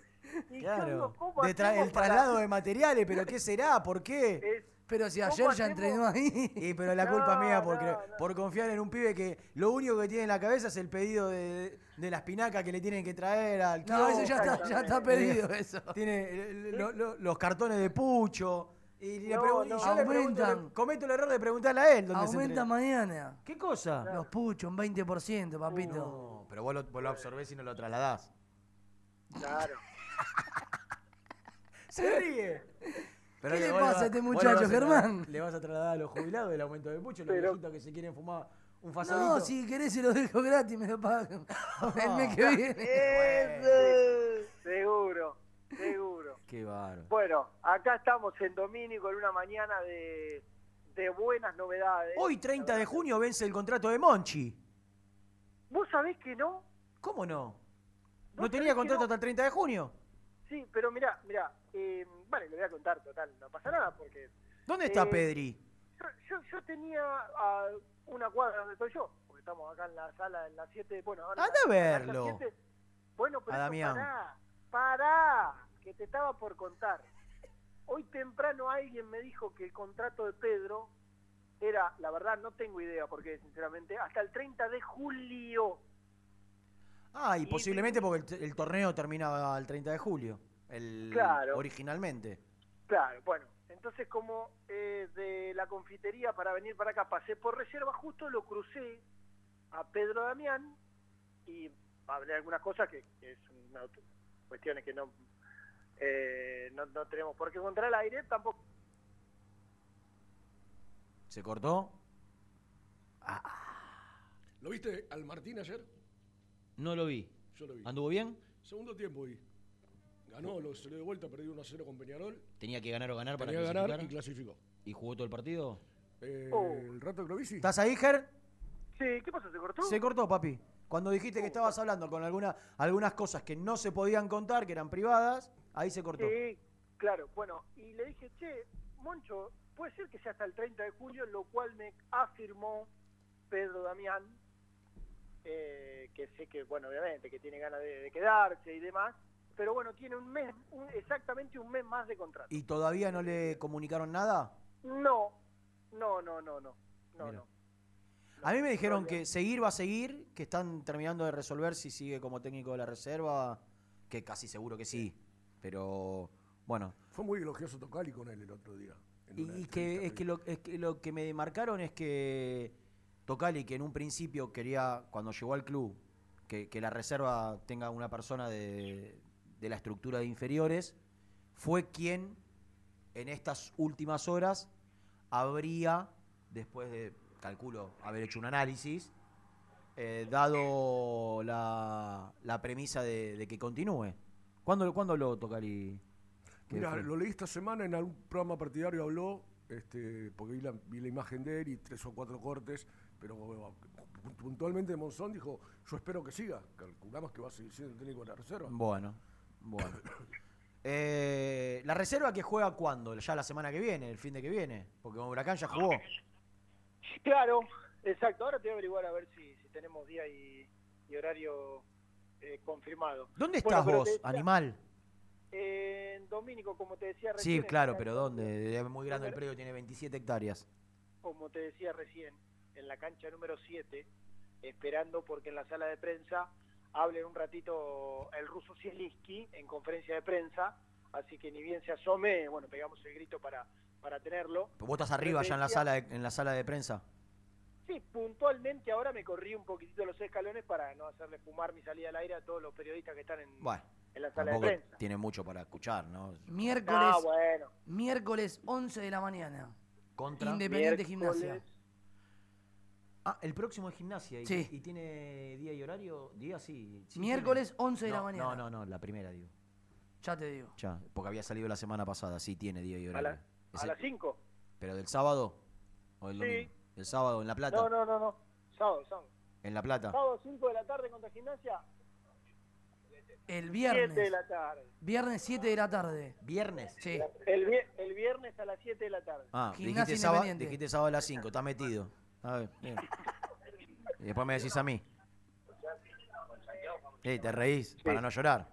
Y yo digo, Claro. ¿cómo De tra- el para- traslado de materiales, pero ¿qué será? ¿Por qué? Es- Pero si ¿Cómo ayer ya entrenó ahí. Y pero la No, culpa es mía no, no. por confiar en un pibe que lo único que tiene en la cabeza es el pedido de, de la espinaca que le tienen que traer al No, eso ya está, ya está pedido eso. Tiene lo- lo- los cartones de pucho. Y, le No, pregun- y yo le pregunto, cometo el error de preguntarle a él dónde Aumenta mañana. ¿Qué cosa? Los puchos, un 20%, papito. No, pero vos lo, vos lo absorbés y no lo trasladás. Claro. Se ríe. ¿Qué le pasa a este muchacho, Germán? Le vas a trasladar a los jubilados el aumento del pucho, los viejitos que se quieren fumar un fasolito. No, si querés se lo dejo gratis, me lo pagan. El mes que viene. Seguro, seguro. Qué bárbaro. Bueno, acá estamos en Domínico en una mañana de, de buenas novedades. Hoy, 30 de junio, vence el contrato de Monchi. ¿Vos sabés que no? ¿Cómo no? ¿No ¿Vos tenía contrato no? hasta el 30 de junio? Sí, pero mirá, mirá, eh, vale, le voy a contar, total, no pasa nada porque... ¿Dónde está Eh, Pedri? Yo, yo, yo tenía a una cuadra donde estoy yo, porque estamos acá en la sala, en la 7, bueno, ahora... Anda a verlo. siete. Bueno, pero eso pará, pará, que te estaba por contar. Hoy temprano alguien me dijo que el contrato de Pedro era, la verdad no tengo idea, porque sinceramente, hasta el 30 de julio. Ah, y posiblemente porque el, el torneo terminaba el 30 de julio. El, Claro. Originalmente. Claro, bueno, entonces como eh, de la confitería para venir para acá pasé por reserva, justo lo crucé a Pedro Damián y hablé algunas cosas que, que es una cuestiones que no, eh, no no tenemos por qué contar al aire, tampoco ¿Se cortó? ¿Lo viste al Martín ayer? No lo vi. Yo lo vi. ¿Anduvo bien? Segundo tiempo vi. Ganó, lo, se le dio vuelta, perdió 1 a 0 con Peñarol. Tenía que ganar o ganar para Tenía que ganar clasificar. y clasificó. ¿Y jugó todo el partido? Eh, Oh. El rato que lo vi, sí. ¿Estás ahí, Ger? Sí, ¿qué pasó? ¿Se cortó? Se cortó, papi. Cuando dijiste que estabas hablando con alguna, algunas cosas que no se podían contar, que eran privadas, ahí se cortó. Sí, claro, bueno, y le dije, che, Moncho, puede ser que sea hasta el 30 de julio, lo cual me afirmó Pedro Damián, eh, que sé que, bueno, obviamente, que tiene ganas de, de quedarse y demás, pero bueno, tiene un mes, un- exactamente un mes más de contrato. ¿Y todavía no le comunicaron nada? No, no, no, no, no, no, no. A mí me dijeron que seguir va a seguir, que están terminando de resolver si sigue como técnico de la reserva, que casi seguro que sí. Pero bueno, Fue muy elogioso Tocali con él el otro día. Y, que, es, que lo, es que lo que me marcaron es que Tocali, que en un principio quería, cuando llegó al club, que, que la reserva tenga una persona de, de la estructura de inferiores, fue quien en estas últimas horas habría, después de, calculo, haber hecho un análisis, eh, dado la, la premisa de, de que continúe. ¿Cuándo, ¿cuándo Tocali? que Mira, lo leí esta semana en algún programa partidario habló, este, porque vi la, vi la imagen de él y tres o cuatro cortes, pero eh, puntualmente Monzón dijo, yo espero que siga, calculamos que va a seguir siendo el técnico de la reserva. Bueno, bueno. Eh, ¿La reserva que juega cuándo? Ya la semana que viene, el fin de que viene. Porque Huracán ya jugó. Claro, exacto, ahora te voy a averiguar a ver si, si tenemos día y, y horario eh, confirmado. ¿Dónde estás vos, decía, animal? En Domínico, como te decía Sí, recién. claro, en- pero ¿dónde? Es muy grande el predio, tiene 27 hectáreas. Como te decía recién, en la cancha número 7, esperando porque en la sala de prensa hable un ratito el ruso Zielinski en conferencia de prensa, así que ni bien se asome, bueno, pegamos el grito para, para tenerlo. Vos estás arriba ya en la sala de, en la sala de prensa. Sí, puntualmente ahora me corrí un poquitito los escalones para no hacerle fumar mi salida al aire a todos los periodistas que están en, Bueno, en la sala de prensa. tiene mucho para escuchar, ¿no? Miércoles, Ah, bueno. miércoles 11 de la mañana. Contra. Independiente Miércoles. Gimnasia. Ah, el próximo es gimnasia. ¿Y, Sí. ¿Y tiene día y horario? Día sí. sí Miércoles tiene. 11 de la No, mañana. No, no, no, la primera, digo. Ya te digo. Ya, porque había salido la semana pasada. Sí, tiene día y ¿A, horario. la- Es a el- las 5? ¿Pero del sábado? ¿O del Sí. domingo? ¿El sábado en La Plata? No, no, no, no. Sábado, sábado. ¿En La Plata? Sábado 5 de la tarde contra Gimnasia. El 7 de viernes. la tarde. Viernes 7 de la tarde. ¿Viernes? Sí. El, vie- el viernes a las 7 de la tarde. Ah, Gimnasia dijiste sábado, Independiente. dijiste sábado a las 5, está metido. A ver, bien. Y después me decís a mí. Ey, te reís para no llorar.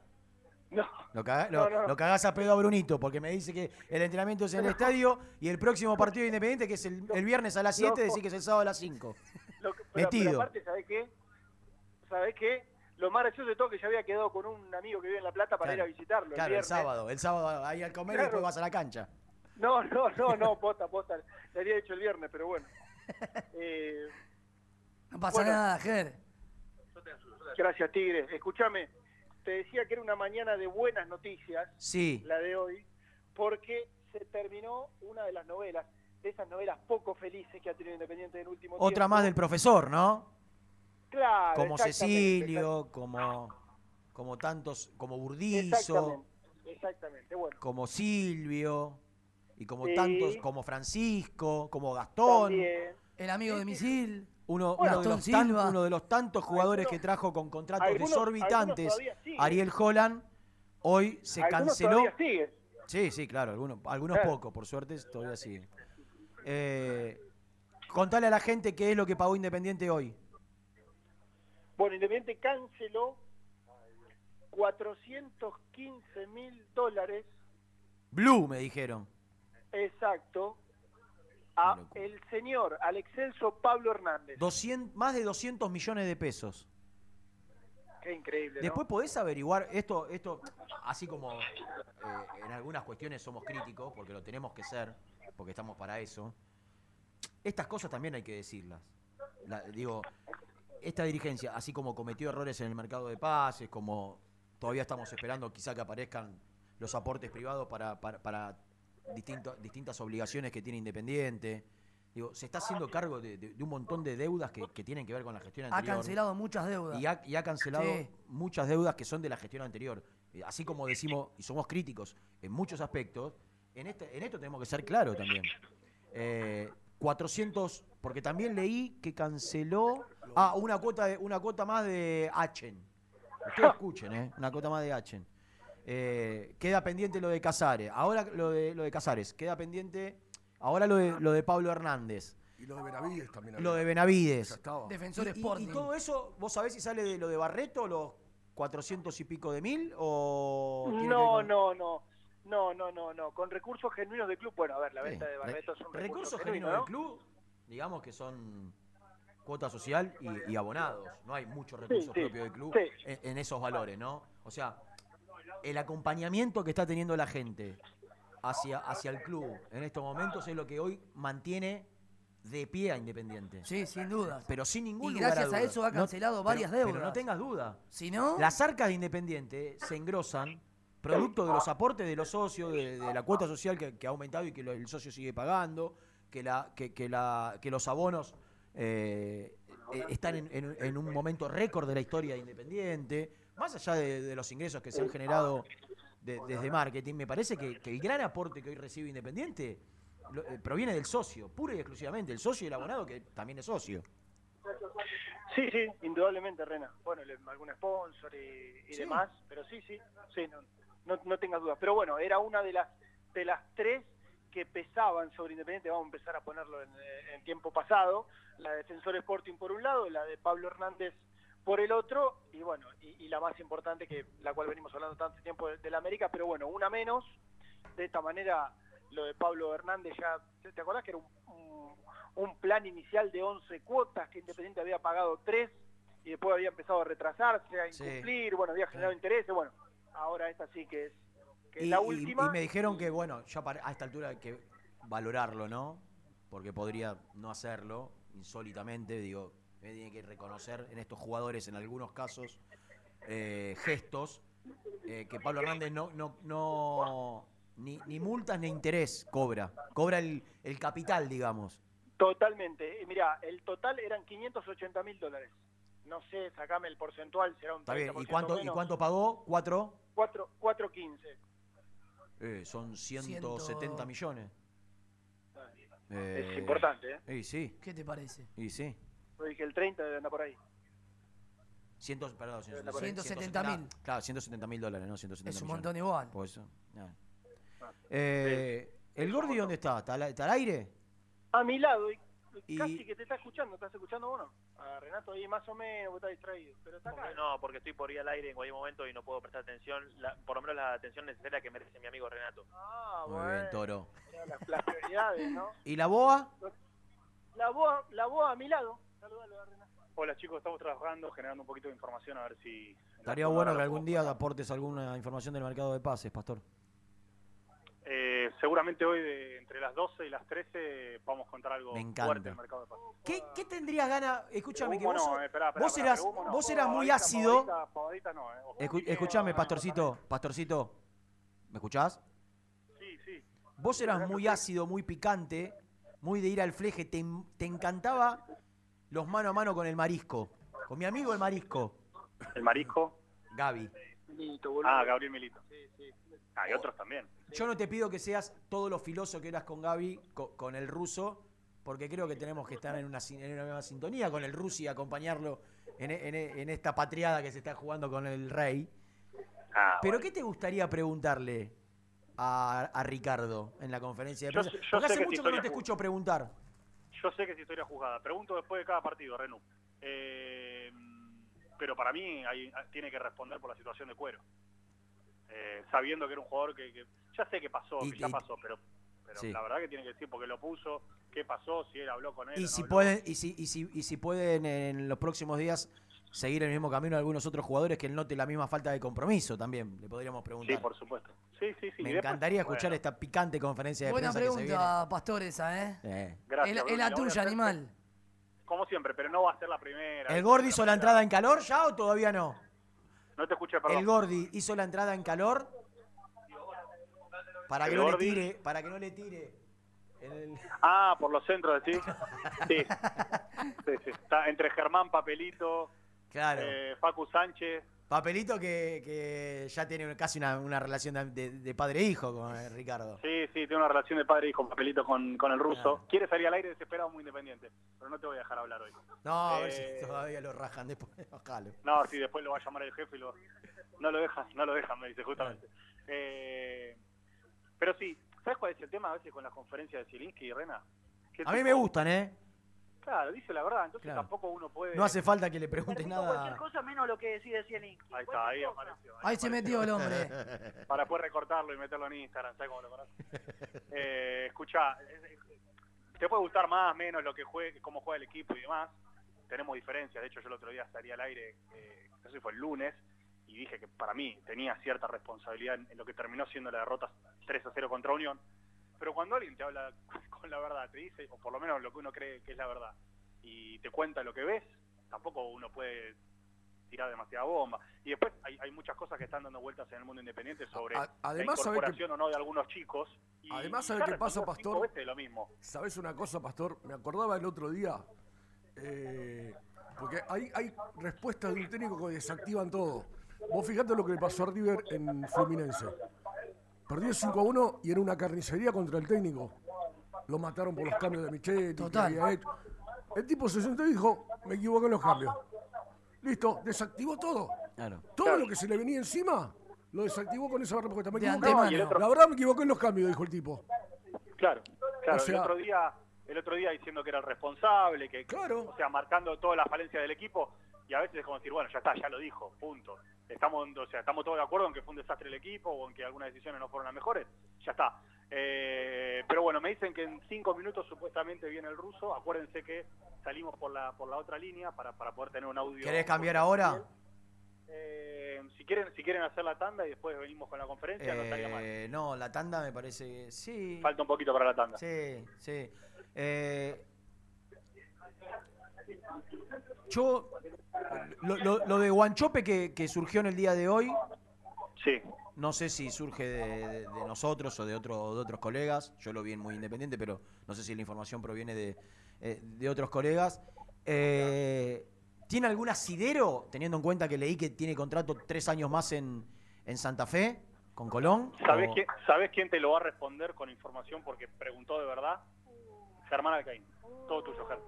No. Lo, caga- No, lo- no. lo cagás a pedo a Brunito, porque me dice que el entrenamiento es en el estadio y el próximo partido de Independiente, que es el, el viernes a las 7, Loco. decís que es el sábado a las 5. Lo que- pero- Metido. Pero aparte, ¿sabés qué? ¿Sabés qué? Lo más gracioso de todo que yo había quedado con un amigo que vive en La Plata para Claro. ir a visitarlo. el Claro, el viernes. sábado. El sábado ahí al comer y después vas a la cancha. No, no, no, no, posta, posta. Le había dicho el viernes, pero bueno. Eh, No pasa Bueno. nada, Ger. gracias, Tigre. Escúchame, te decía que era una mañana de buenas noticias, Sí. la de hoy, porque se terminó una de las novelas, de esas novelas poco felices que ha tenido Independiente en el último tiempo. Otra más del profesor, ¿no? Claro, Como Cecilio, como, como tantos, como Burdizo, Exactamente, exactamente. Bueno, como Silvio, y como Sí. tantos, como Francisco, como Gastón. también. El amigo de Misil. Uno, Bueno, uno de los tan- uno de los tantos jugadores que trajo con contratos algunos- desorbitantes. Ariel Holland, hoy se Algunos canceló. Sí, sí, claro, algunos, algunos Claro. pocos, por suerte todavía siguen. Eh, contale a la gente qué es lo que pagó Independiente hoy. Bueno, Independiente canceló 415 mil dólares Blue, me dijeron. Exacto a el señor al excelso Pablo Hernández. 200, más de 200 millones de pesos. Qué increíble, ¿no? Después podés averiguar, esto, esto así como eh, en algunas cuestiones somos críticos, porque lo tenemos que ser, porque estamos para eso, estas cosas también hay que decirlas. La- digo, esta dirigencia, así como cometió errores en el mercado de pases, como todavía estamos esperando quizá que aparezcan los aportes privados para, para, para distinto- distintas obligaciones que tiene Independiente. Digo, se está haciendo cargo de, de- de un montón de deudas que, que tienen que ver con la gestión Ha anterior. cancelado muchas deudas. Y ha, y ha cancelado Sí. muchas deudas que son de la gestión anterior. Eh, Así como decimos, y somos críticos en muchos aspectos, en, este, en esto tenemos que ser claros también. Eh, 400, porque también leí que canceló. Ah, una cuota, de, una cuota más de Achen. Ustedes escuchen, ¿eh? Una cuota más de Achen. Eh, queda pendiente lo de Casares. Ahora lo de, lo de Casares. Queda pendiente. Ahora lo de, lo de Pablo Hernández. Y lo de Benavides también. Lo de Benavides. Defensor y, y- Sporting. y todo eso, ¿vos sabés si sale de lo de Barreto, los 400 y pico de mil? ¿O No, con- no, no. No, no, no, no. Con recursos genuinos del club. Bueno, a ver, la Sí. venta de Barreto es un recurso Recursos genuino, genuinos del club, digamos que son cuota social y, y abonados. No hay muchos recursos sí, propios del club sí. en, en esos valores, ¿no? O sea, el acompañamiento que está teniendo la gente hacia, hacia el club en estos momentos es lo que hoy mantiene de pie a Independiente. Sí, sin duda. Pero sin ningún Y lugar gracias a duda. eso ha cancelado pero- varias Pero deudas. no tengas duda. Si no, Las arcas de Independiente se engrosan producto de los aportes de los socios, de, de la cuota social que, que ha aumentado y que lo- el socio sigue pagando, que, la, que, que la, que los abonos eh, eh, están en, en- en un momento récord de la historia de Independiente, más allá de, de los ingresos que se han generado de- desde marketing, me parece que, que el gran aporte que hoy recibe Independiente lo- eh, proviene del socio, pura y exclusivamente, el socio y el abonado que también es socio. Sí, sí, indudablemente, Rena. Bueno, le- algún sponsor y, y Sí. demás, pero sí, sí, sí, no, no, no tengas dudas. Pero bueno, era una de las de las tres que pesaban sobre Independiente, vamos a empezar a ponerlo en, eh, en tiempo pasado, la de Defensor Sporting por un lado, la de Pablo Hernández por el otro, y bueno, y, y la más importante, que la cual venimos hablando tanto tiempo de, de la América, pero bueno, una menos, de esta manera lo de Pablo Hernández ya, ¿te acordás que era un, un- un plan inicial de 11 cuotas que Independiente había pagado 3 y después había empezado a retrasarse, a Sí. incumplir, bueno, había generado intereses, bueno, ahora esta sí que es, que es Y, la y- última. y me dijeron que, bueno, ya para- a esta altura hay que valorarlo, ¿no? Porque podría no hacerlo, insólitamente, digo, me tiene que reconocer en estos jugadores, en algunos casos, eh, gestos, eh, que Pablo Hernández no, no, no ni, ni multas ni interés cobra, cobra el, el capital, digamos. Totalmente. Y Mira, el total eran 580 mil dólares. No sé, sacame el porcentual, será un Está bien, ¿y 30% cuánto, ¿y menos. cuánto pagó? ¿Cuatro? 4, 4.15. Eh, son 170 Ciento- millones. Es Eh, importante, ¿eh? Y sí, ¿qué te parece? y sí. Yo dije el 30 debe andar por ahí. Cientos, perdón, 170 mil. Claro, 170 mil dólares, ¿no? 170 Es un millones. montón igual. Por eso, nada. Eh, ¿El Gordi dónde está? ¿Está al, está al aire? A mi lado, y Y- casi que te está escuchando, ¿estás escuchando vos no? A Renato ahí más o menos, vos estás distraído, pero está acá. Porque no, porque estoy por ir al aire en cualquier momento y no puedo prestar atención, la- por lo menos la atención necesaria que merece mi amigo Renato. Ah, Muy bien, Toro. Las, las prioridades, ¿no? ¿Y la boa? La boa, la boa a mi lado. Hola chicos, estamos trabajando, generando un poquito de información a ver si... Estaría bueno que algún día aportes alguna información del mercado de pases, Pastor. Eh, seguramente hoy de, entre las 12 y las 13 vamos a contar algo Me encanta. fuerte del mercado de pases. ¿Qué, qué tendrías ganas? Escúchame, que vos, no, eh, esperá, esperá, vos esperá, eras, no. vos eras muy ácido. pavadita, pavadita no, eh. Ojo. Escu- escuchame, Pastorcito, Pastorcito. ¿Me escuchás? Sí, sí. Vos eras muy ácido, muy picante, muy de ir al fleje. Te, te encantaba los mano a mano con el marisco. Con mi amigo el marisco. El marisco. Gaby. Ah, Gabriel Milito. Ah, y otros también. Yo no te pido que seas todo lo filoso que eras con Gaby, co- con, el ruso, porque creo que tenemos que estar en una, sin- en una misma sintonía con el ruso y acompañarlo en, e- en e- en esta patriada que se está jugando con el rey. Ah, Pero ¿qué te gustaría preguntarle a, a Ricardo en la conferencia de prensa? yo Porque hace mucho que no te escucho preguntar. Yo sé que es historia jugada. Pregunto después de cada partido, Renú. Eh, pero para mí hay- tiene que responder por la situación de cuero. Eh, sabiendo que era un jugador que, que- ya sé que pasó, Y- que ya y- pasó, pero, pero Sí. la verdad que tiene que decir porque lo puso, qué pasó, si él habló con él. Y si pueden, y si, y si, y si pueden en los próximos días seguir el mismo camino de algunos otros jugadores que él note la misma falta de compromiso también, le podríamos preguntar. Sí, por supuesto. Sí, sí, sí. Me Y después, encantaría escuchar bueno, esta picante conferencia de Buena prensa que se pregunta, Pastor, esa, ¿eh? viene. Eh. Gracias, es, la- es tuya, hacer. animal. Como siempre, pero no va a ser la primera. ¿El Gordi hizo la entrada en calor ya o todavía no? No te escuché, perdón. ¿El Gordi hizo la entrada en calor? Para que ¿El no le tire, para que no le tire. el- Ah, por los centros, ¿sí? Sí. Sí, sí. Está entre Germán Papelito, Claro. eh, Facu Sánchez. Papelito que, que ya tiene casi una, una relación de, de- padre-hijo con eh, Ricardo. Sí, sí, tiene una relación de padre e hijo, Papelito, con, con el ruso. Quiere salir al aire desesperado, muy independiente. Pero no te voy a dejar hablar hoy. No, a ver Eh, si todavía lo rajan después. Ojalá. No, sí, después lo va a llamar el jefe y lo... No lo dejan, no lo dejan, me dice justamente. Eh, pero sí, ¿sabes cuál es el tema a veces con las conferencias de Zielinski y Rena? A mí me gustan, ¿eh? Claro, dice la verdad, entonces Claro. tampoco uno puede... No hace falta que le preguntes Permito cualquier nada. cosa menos lo que decide Zielinski. Ahí está, ahí apareció. Ahí se metió el hombre. Para después recortarlo y meterlo en Instagram, ¿sabes cómo lo conoces? Eh, escucha, te puede gustar más, menos lo que juegue, cómo juega el equipo y demás. Tenemos diferencias, de hecho yo el otro día salí al aire, eh, no sé si fue el lunes, y dije que para mí tenía cierta responsabilidad en, en lo que terminó siendo la derrota 3 a 0 contra Unión. Pero cuando alguien te habla con la verdad, te dice, o por lo menos lo que uno cree que es la verdad, y te cuenta lo que ves, tampoco uno puede tirar demasiada bomba. Y después hay, hay muchas cosas que están dando vueltas en el mundo independiente sobre A- además, la ¿sabe incorporación o no de algunos chicos. Y, Además, y ¿sabe ya qué pasa, Pastor? lo mismo. ¿Sabes una cosa, Pastor? Me acordaba el otro día, eh, porque hay, hay respuestas de un técnico que desactivan todo. Vos fijate lo que le pasó a River en Fluminense. Perdió 5 a 1 y era una carnicería contra el técnico. Lo mataron por los cambios de Michetti. que Total. había hecho. El tipo se sentó y dijo, me equivoqué en los cambios. Listo, desactivó todo. Claro. Todo lo que se le venía encima lo desactivó con esa respuesta. Me De equivoqué. otro- La verdad me equivoqué en los cambios, dijo el tipo. Claro, claro. O sea- el otro día, el otro día diciendo que era el responsable, que, Claro. o sea, marcando todas las falencias del equipo. Y a veces es como decir, bueno, ya está, ya lo dijo, punto. Estamos, o sea, estamos todos de acuerdo en que fue un desastre el equipo o en que algunas decisiones no fueron las mejores. Ya está. Eh, pero bueno, me dicen que en cinco minutos supuestamente viene el ruso. Acuérdense que salimos por la por la otra línea para, para poder tener un audio. ¿Querés cambiar ahora? Eh, si quieren si quieren hacer la tanda y después venimos con la conferencia, no estaría mal. Eh, no, la tanda me parece que sí. Falta un poquito para la tanda. Sí, sí. Eh, yo, lo, lo- lo de Guanchope que, que surgió en el día de hoy, Sí. no sé si surge de, de- de nosotros o de, otro, de otros colegas, yo lo vi en muy independiente, pero no sé si la información proviene de, eh, de otros colegas. Eh, ¿Tiene algún asidero, teniendo en cuenta que leí que tiene contrato tres años más en, en Santa Fe, con Colón? ¿Sabés O- quién, ¿Sabés quién te lo va a responder con información porque preguntó de verdad? Germán Alcaín. Todo tuyo, Germán.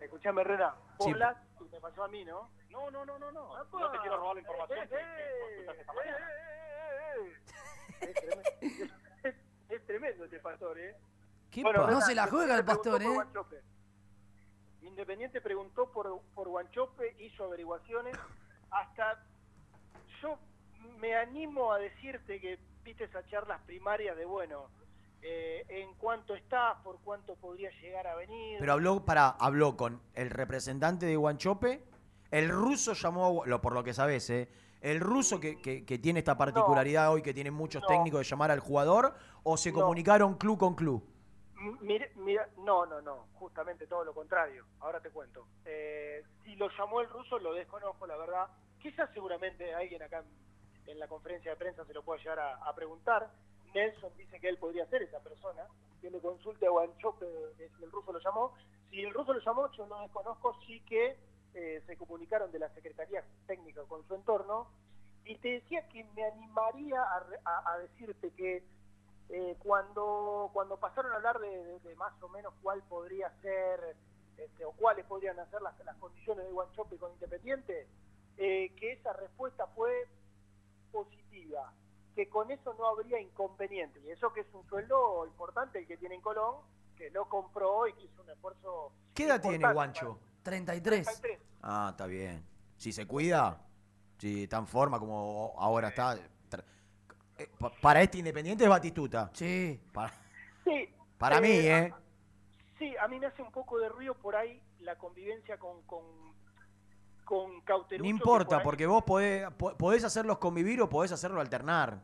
Escuchame, Herrera, vos Sí. hablas y me pasó a mí, ¿no? No, no, no, no, no. Apa. No te quiero robar la información. Eh. Es tremendo, es tremendo este pastor, ¿eh? Bueno, No se la juega el pastor, ¿eh? Independiente preguntó por, por Guanchope, hizo averiguaciones. Hasta yo me animo a decirte que viste esas charlas primarias de, bueno, eh, en cuánto estás, por cuánto podría llegar a venir. Pero habló, para, habló con el representante de Guanchope. El ruso llamó, lo, por lo que sabes, ¿eh? El ruso que, que- que tiene esta particularidad hoy, que tiene muchos No. técnicos de llamar al jugador, o se No. comunicaron club con club. Mira, no, no, no, justamente todo lo contrario. Ahora te cuento. Eh, si lo llamó el ruso, lo desconozco, la verdad. Quizás seguramente alguien acá en, en la conferencia de prensa se lo pueda llegar a, a preguntar. Nelson dice que él podría ser esa persona, que le consulte a Guanchope si el ruso lo llamó. Si el ruso lo llamó, yo no desconozco, sí que eh, se comunicaron de la Secretaría Técnica con su entorno. Y te decía que me animaría a, decirte que eh, cuando, cuando pasaron a hablar de, más o menos cuál podría ser este, o cuáles podrían ser las, las condiciones de Guanchope con Independiente, eh, que esa respuesta fue positiva, que con eso no habría inconveniente. Y eso que es un sueldo importante el que tiene en Colón, que lo compró y que hizo un esfuerzo. ¿Qué edad tiene Guancho? 33. 33. Ah, está bien. Si se cuida, si está en forma como ahora está. eh, pa- Para este Independiente es Batistuta. Sí. Para, Sí, para mí, eh, ¿eh? Sí, a mí me hace un poco de ruido por ahí la convivencia con, con, con Cauterucho. No importa, ahí- porque vos podés, po- podés hacerlos convivir o podés hacerlo alternar.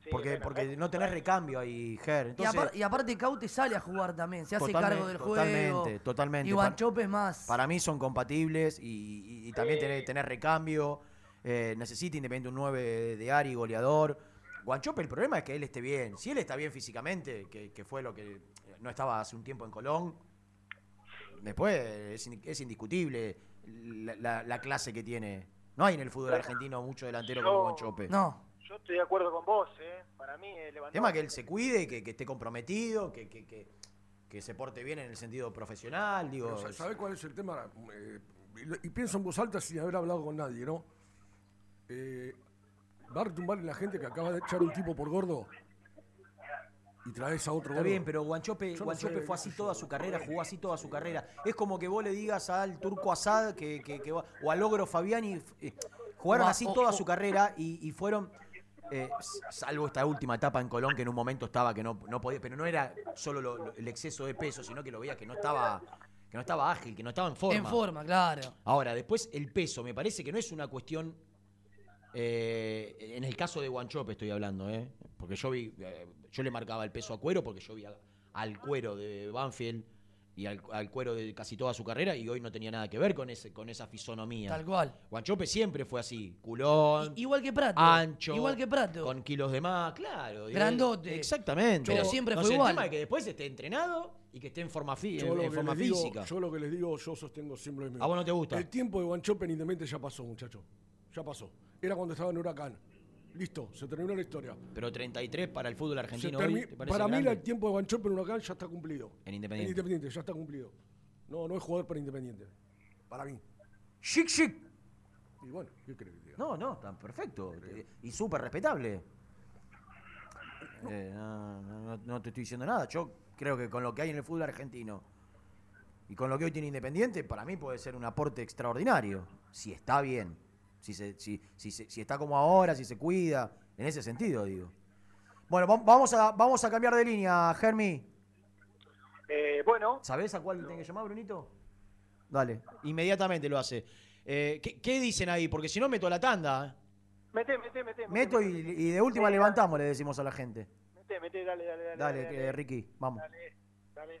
Sí, porque bueno, porque no tenés recambio ahí, Ger. Y, aparte Caute sale a jugar también, se hace cargo del juego. totalmente, totalmente. Y Guanchope es más. Para mí son compatibles y, y- y también Sí. tener, tener recambio. Eh, necesita Independiente un 9 de, de Ari, goleador. Guanchope, el problema es que él esté bien. Si él está bien físicamente, que, que fue lo que no estaba hace un tiempo en Colón, después es, in- es indiscutible la, la- la clase que tiene. No hay en el fútbol Claro. argentino mucho delantero Yo- como Guanchope. Yo estoy de acuerdo con vos, ¿eh? Para mí, eh, El tema es que él se cuide, que, que esté comprometido, que, que, que- que se porte bien en el sentido profesional. Digo, ¿Sabés cuál es el tema? Eh, y pienso en voz alta sin haber hablado con nadie, ¿no? Eh, va a retumbar en la gente que acaba de echar un tipo por gordo y traes a otro Está gordo. bien, pero Guanchope, Yo no Guanchope sé, fue así toda yo. su carrera, jugó así toda su carrera. Es como que vos le digas al Turco Asad que, que- que va- o al Logro Fabiani, eh, jugaron así toda su carrera y, y fueron, eh, salvo esta última etapa en Colón que en un momento estaba que no, no podía, pero no era solo lo- lo- el exceso de peso, sino que lo veías que no estaba, que no estaba ágil, que no estaba en forma. En forma, claro. Ahora, después el peso, me parece que no es una cuestión. eh, en el caso de Guanchope estoy hablando, ¿eh? Porque yo vi. eh, yo le marcaba el peso a cuero porque yo vi a- al cuero de Banfield y al, al cuero de casi toda su carrera y hoy no tenía nada que ver con ese con esa fisonomía. Tal cual. Guanchope siempre fue así, culón, Igual que Prato. ancho, Igual que Prato. con kilos de más, claro. Grandote. Exactamente. Pero siempre No fue sé, igual. El tema es que después esté entrenado y que esté en forma, fi- Yo en- forma digo, física. yo lo que les digo, yo sostengo siempre lo mismo. ¿A vos no te gusta? El tiempo de Guanchope en Independiente ya pasó, muchacho. Ya pasó. Era cuando estaba en Huracán. Listo, se terminó la historia. Pero 33 para el fútbol argentino hoy, ¿te parece para mí grande? el tiempo de Guanchope en Huracán ya está cumplido. En Independiente. En Independiente, ya está cumplido. No, no es jugador para Independiente. Para mí. Chic, chic. Y bueno, ¿qué crees que diga? No, no, está perfecto. Y súper respetable. Eh, no, no- no- no te estoy diciendo nada. Yo creo que con lo que hay en el fútbol argentino y con lo que hoy tiene Independiente, para mí puede ser un aporte extraordinario. Si está bien. Si, se- si, si, si está como ahora, si se cuida. En ese sentido, digo. Bueno, va- vamos a, vamos a cambiar de línea, Germi. Eh, bueno, ¿Sabés a cuál tiene que llamar, Brunito? Dale, inmediatamente lo hace. Eh, ¿qué, qué dicen ahí? Porque si no meto la tanda. ¿eh? mete, mete, mete. Meto y, y de última levantamos, le decimos a la gente. Mete, mete, dale, dale, dale. Dale, Ricky, vamos. Dale, dale.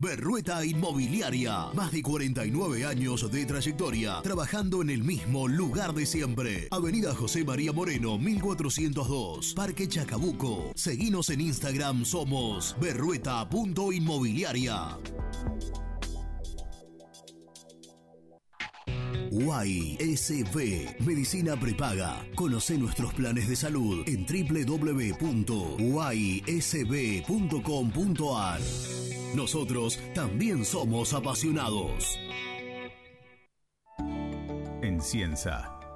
Berrueta Inmobiliaria. Más de 49 años de trayectoria, trabajando en el mismo lugar de siempre. Avenida José María Moreno, 1402, Parque Chacabuco. Seguinos en Instagram, somos berrueta.inmobiliaria. YSB, Medicina Prepaga. Conoce nuestros planes de salud en www.ysb.com.ar. Nosotros también somos apasionados. En Cienza,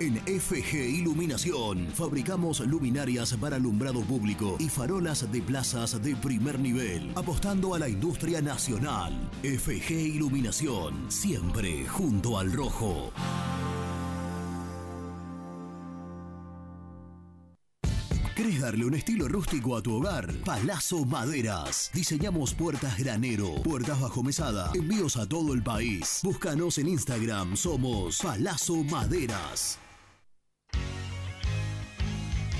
En FG Iluminación fabricamos luminarias para alumbrado público y farolas de plazas de primer nivel, apostando a la industria nacional. FG Iluminación, siempre junto al rojo. ¿Querés darle un estilo rústico a tu hogar? Palazzo Maderas. Diseñamos puertas granero, puertas bajo mesada, envíos a todo el país. Búscanos en Instagram, somos Palazzo Maderas.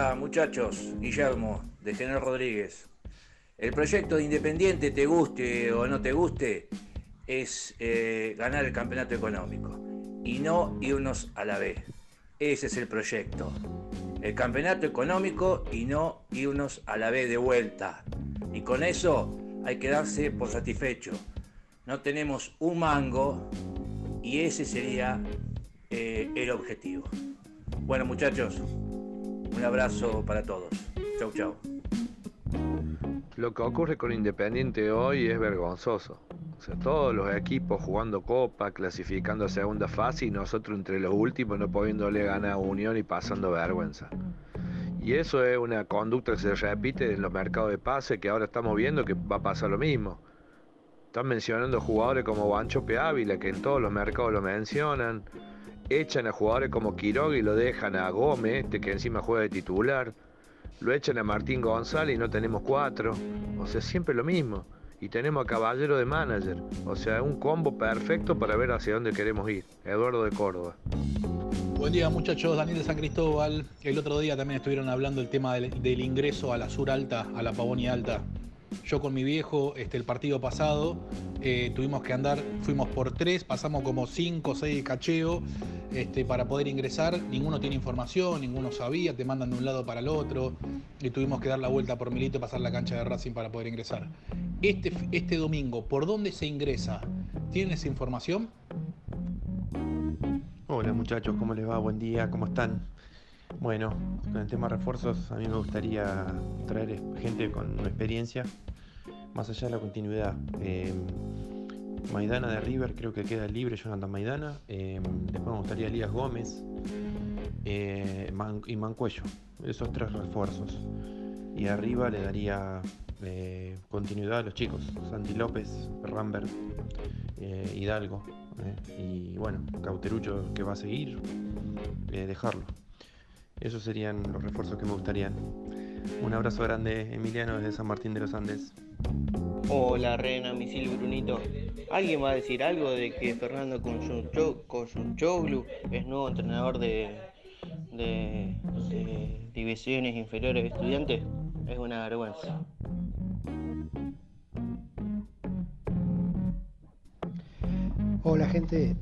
Muchachos. Guillermo, de General Rodríguez. El proyecto de Independiente, te guste o no te guste, es eh, ganar el campeonato económico y no irnos a la B. Ese es el proyecto. El campeonato económico y no irnos a la B de vuelta. Y con eso hay que darse por satisfecho. No tenemos un mango y ese sería eh, el objetivo. Bueno muchachos, un abrazo para todos. Chau, chau. Lo que ocurre con Independiente hoy es vergonzoso. O sea, todos los equipos jugando Copa, clasificando a segunda fase y nosotros entre los últimos no pudiéndole ganar a Unión y pasando vergüenza. Y eso es una conducta que se repite en los mercados de pase que ahora estamos viendo que va a pasar lo mismo. Están mencionando jugadores como Guanchope Ávila, que en todos los mercados lo mencionan. Echan a jugadores como Quiroga y lo dejan a Gómez, este que encima juega de titular. Lo echan a Martín González y no tenemos cuatro. O sea, siempre lo mismo. Y tenemos a Caballero de manager. O sea, un combo perfecto para ver hacia dónde queremos ir. Eduardo de Córdoba. Buen día muchachos, Daniel de San Cristóbal. El otro día también estuvieron hablando del tema del, del ingreso a la Sur Alta, a la Pavonia Alta. Yo con mi viejo, este, el partido pasado, eh, tuvimos que andar, fuimos por tres, pasamos como cinco seis cacheo este, para poder ingresar. Ninguno tiene información, ninguno sabía, te mandan de un lado para el otro. Y tuvimos que dar la vuelta por Milito y pasar la cancha de Racing para poder ingresar. Este, este domingo, ¿por dónde se ingresa? ¿Tienen esa información? Hola muchachos, ¿cómo les va? Buen día, ¿cómo están? Bueno, con el tema refuerzos, a mí me gustaría traer gente con experiencia, más allá de la continuidad. Eh, Maidana de River creo que queda libre, Jonathan Maidana. Eh, después me gustaría Elías Gómez eh, y Mancuello, esos tres refuerzos. Y arriba le daría eh, continuidad a los chicos, Santi López, Rambert, eh, Hidalgo. y bueno, Cauterucho que va a seguir, dejarlo. Esos serían los refuerzos que me gustarían. Un abrazo grande, Emiliano, desde San Martín de los Andes. Hola, Rena, misil Brunito. ¿Alguien va a decir algo de que Fernando Kosunchoglu es nuevo entrenador de, de, de divisiones inferiores de estudiantes? Es una vergüenza. Hola gente,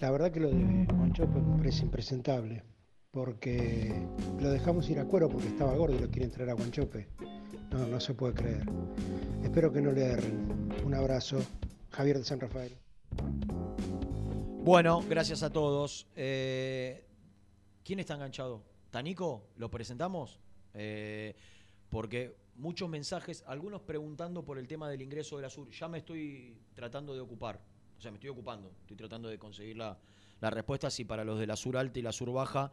la verdad que lo de Monchope me parece impresentable, porque lo dejamos ir a cuero porque estaba gordo y lo quiere entrar a Guanchope. No, no se puede creer. Espero que no le erren. Un abrazo, Javier de San Rafael. Bueno, gracias a todos. Eh, ¿Quién está enganchado? ¿Tanico? ¿Lo presentamos? Eh, porque muchos mensajes, algunos preguntando por el tema del ingreso de la Sur. Ya me estoy tratando de ocupar. O sea, me estoy ocupando. Estoy tratando de conseguir la, la respuesta si para los de la Sur Alta y la Sur Baja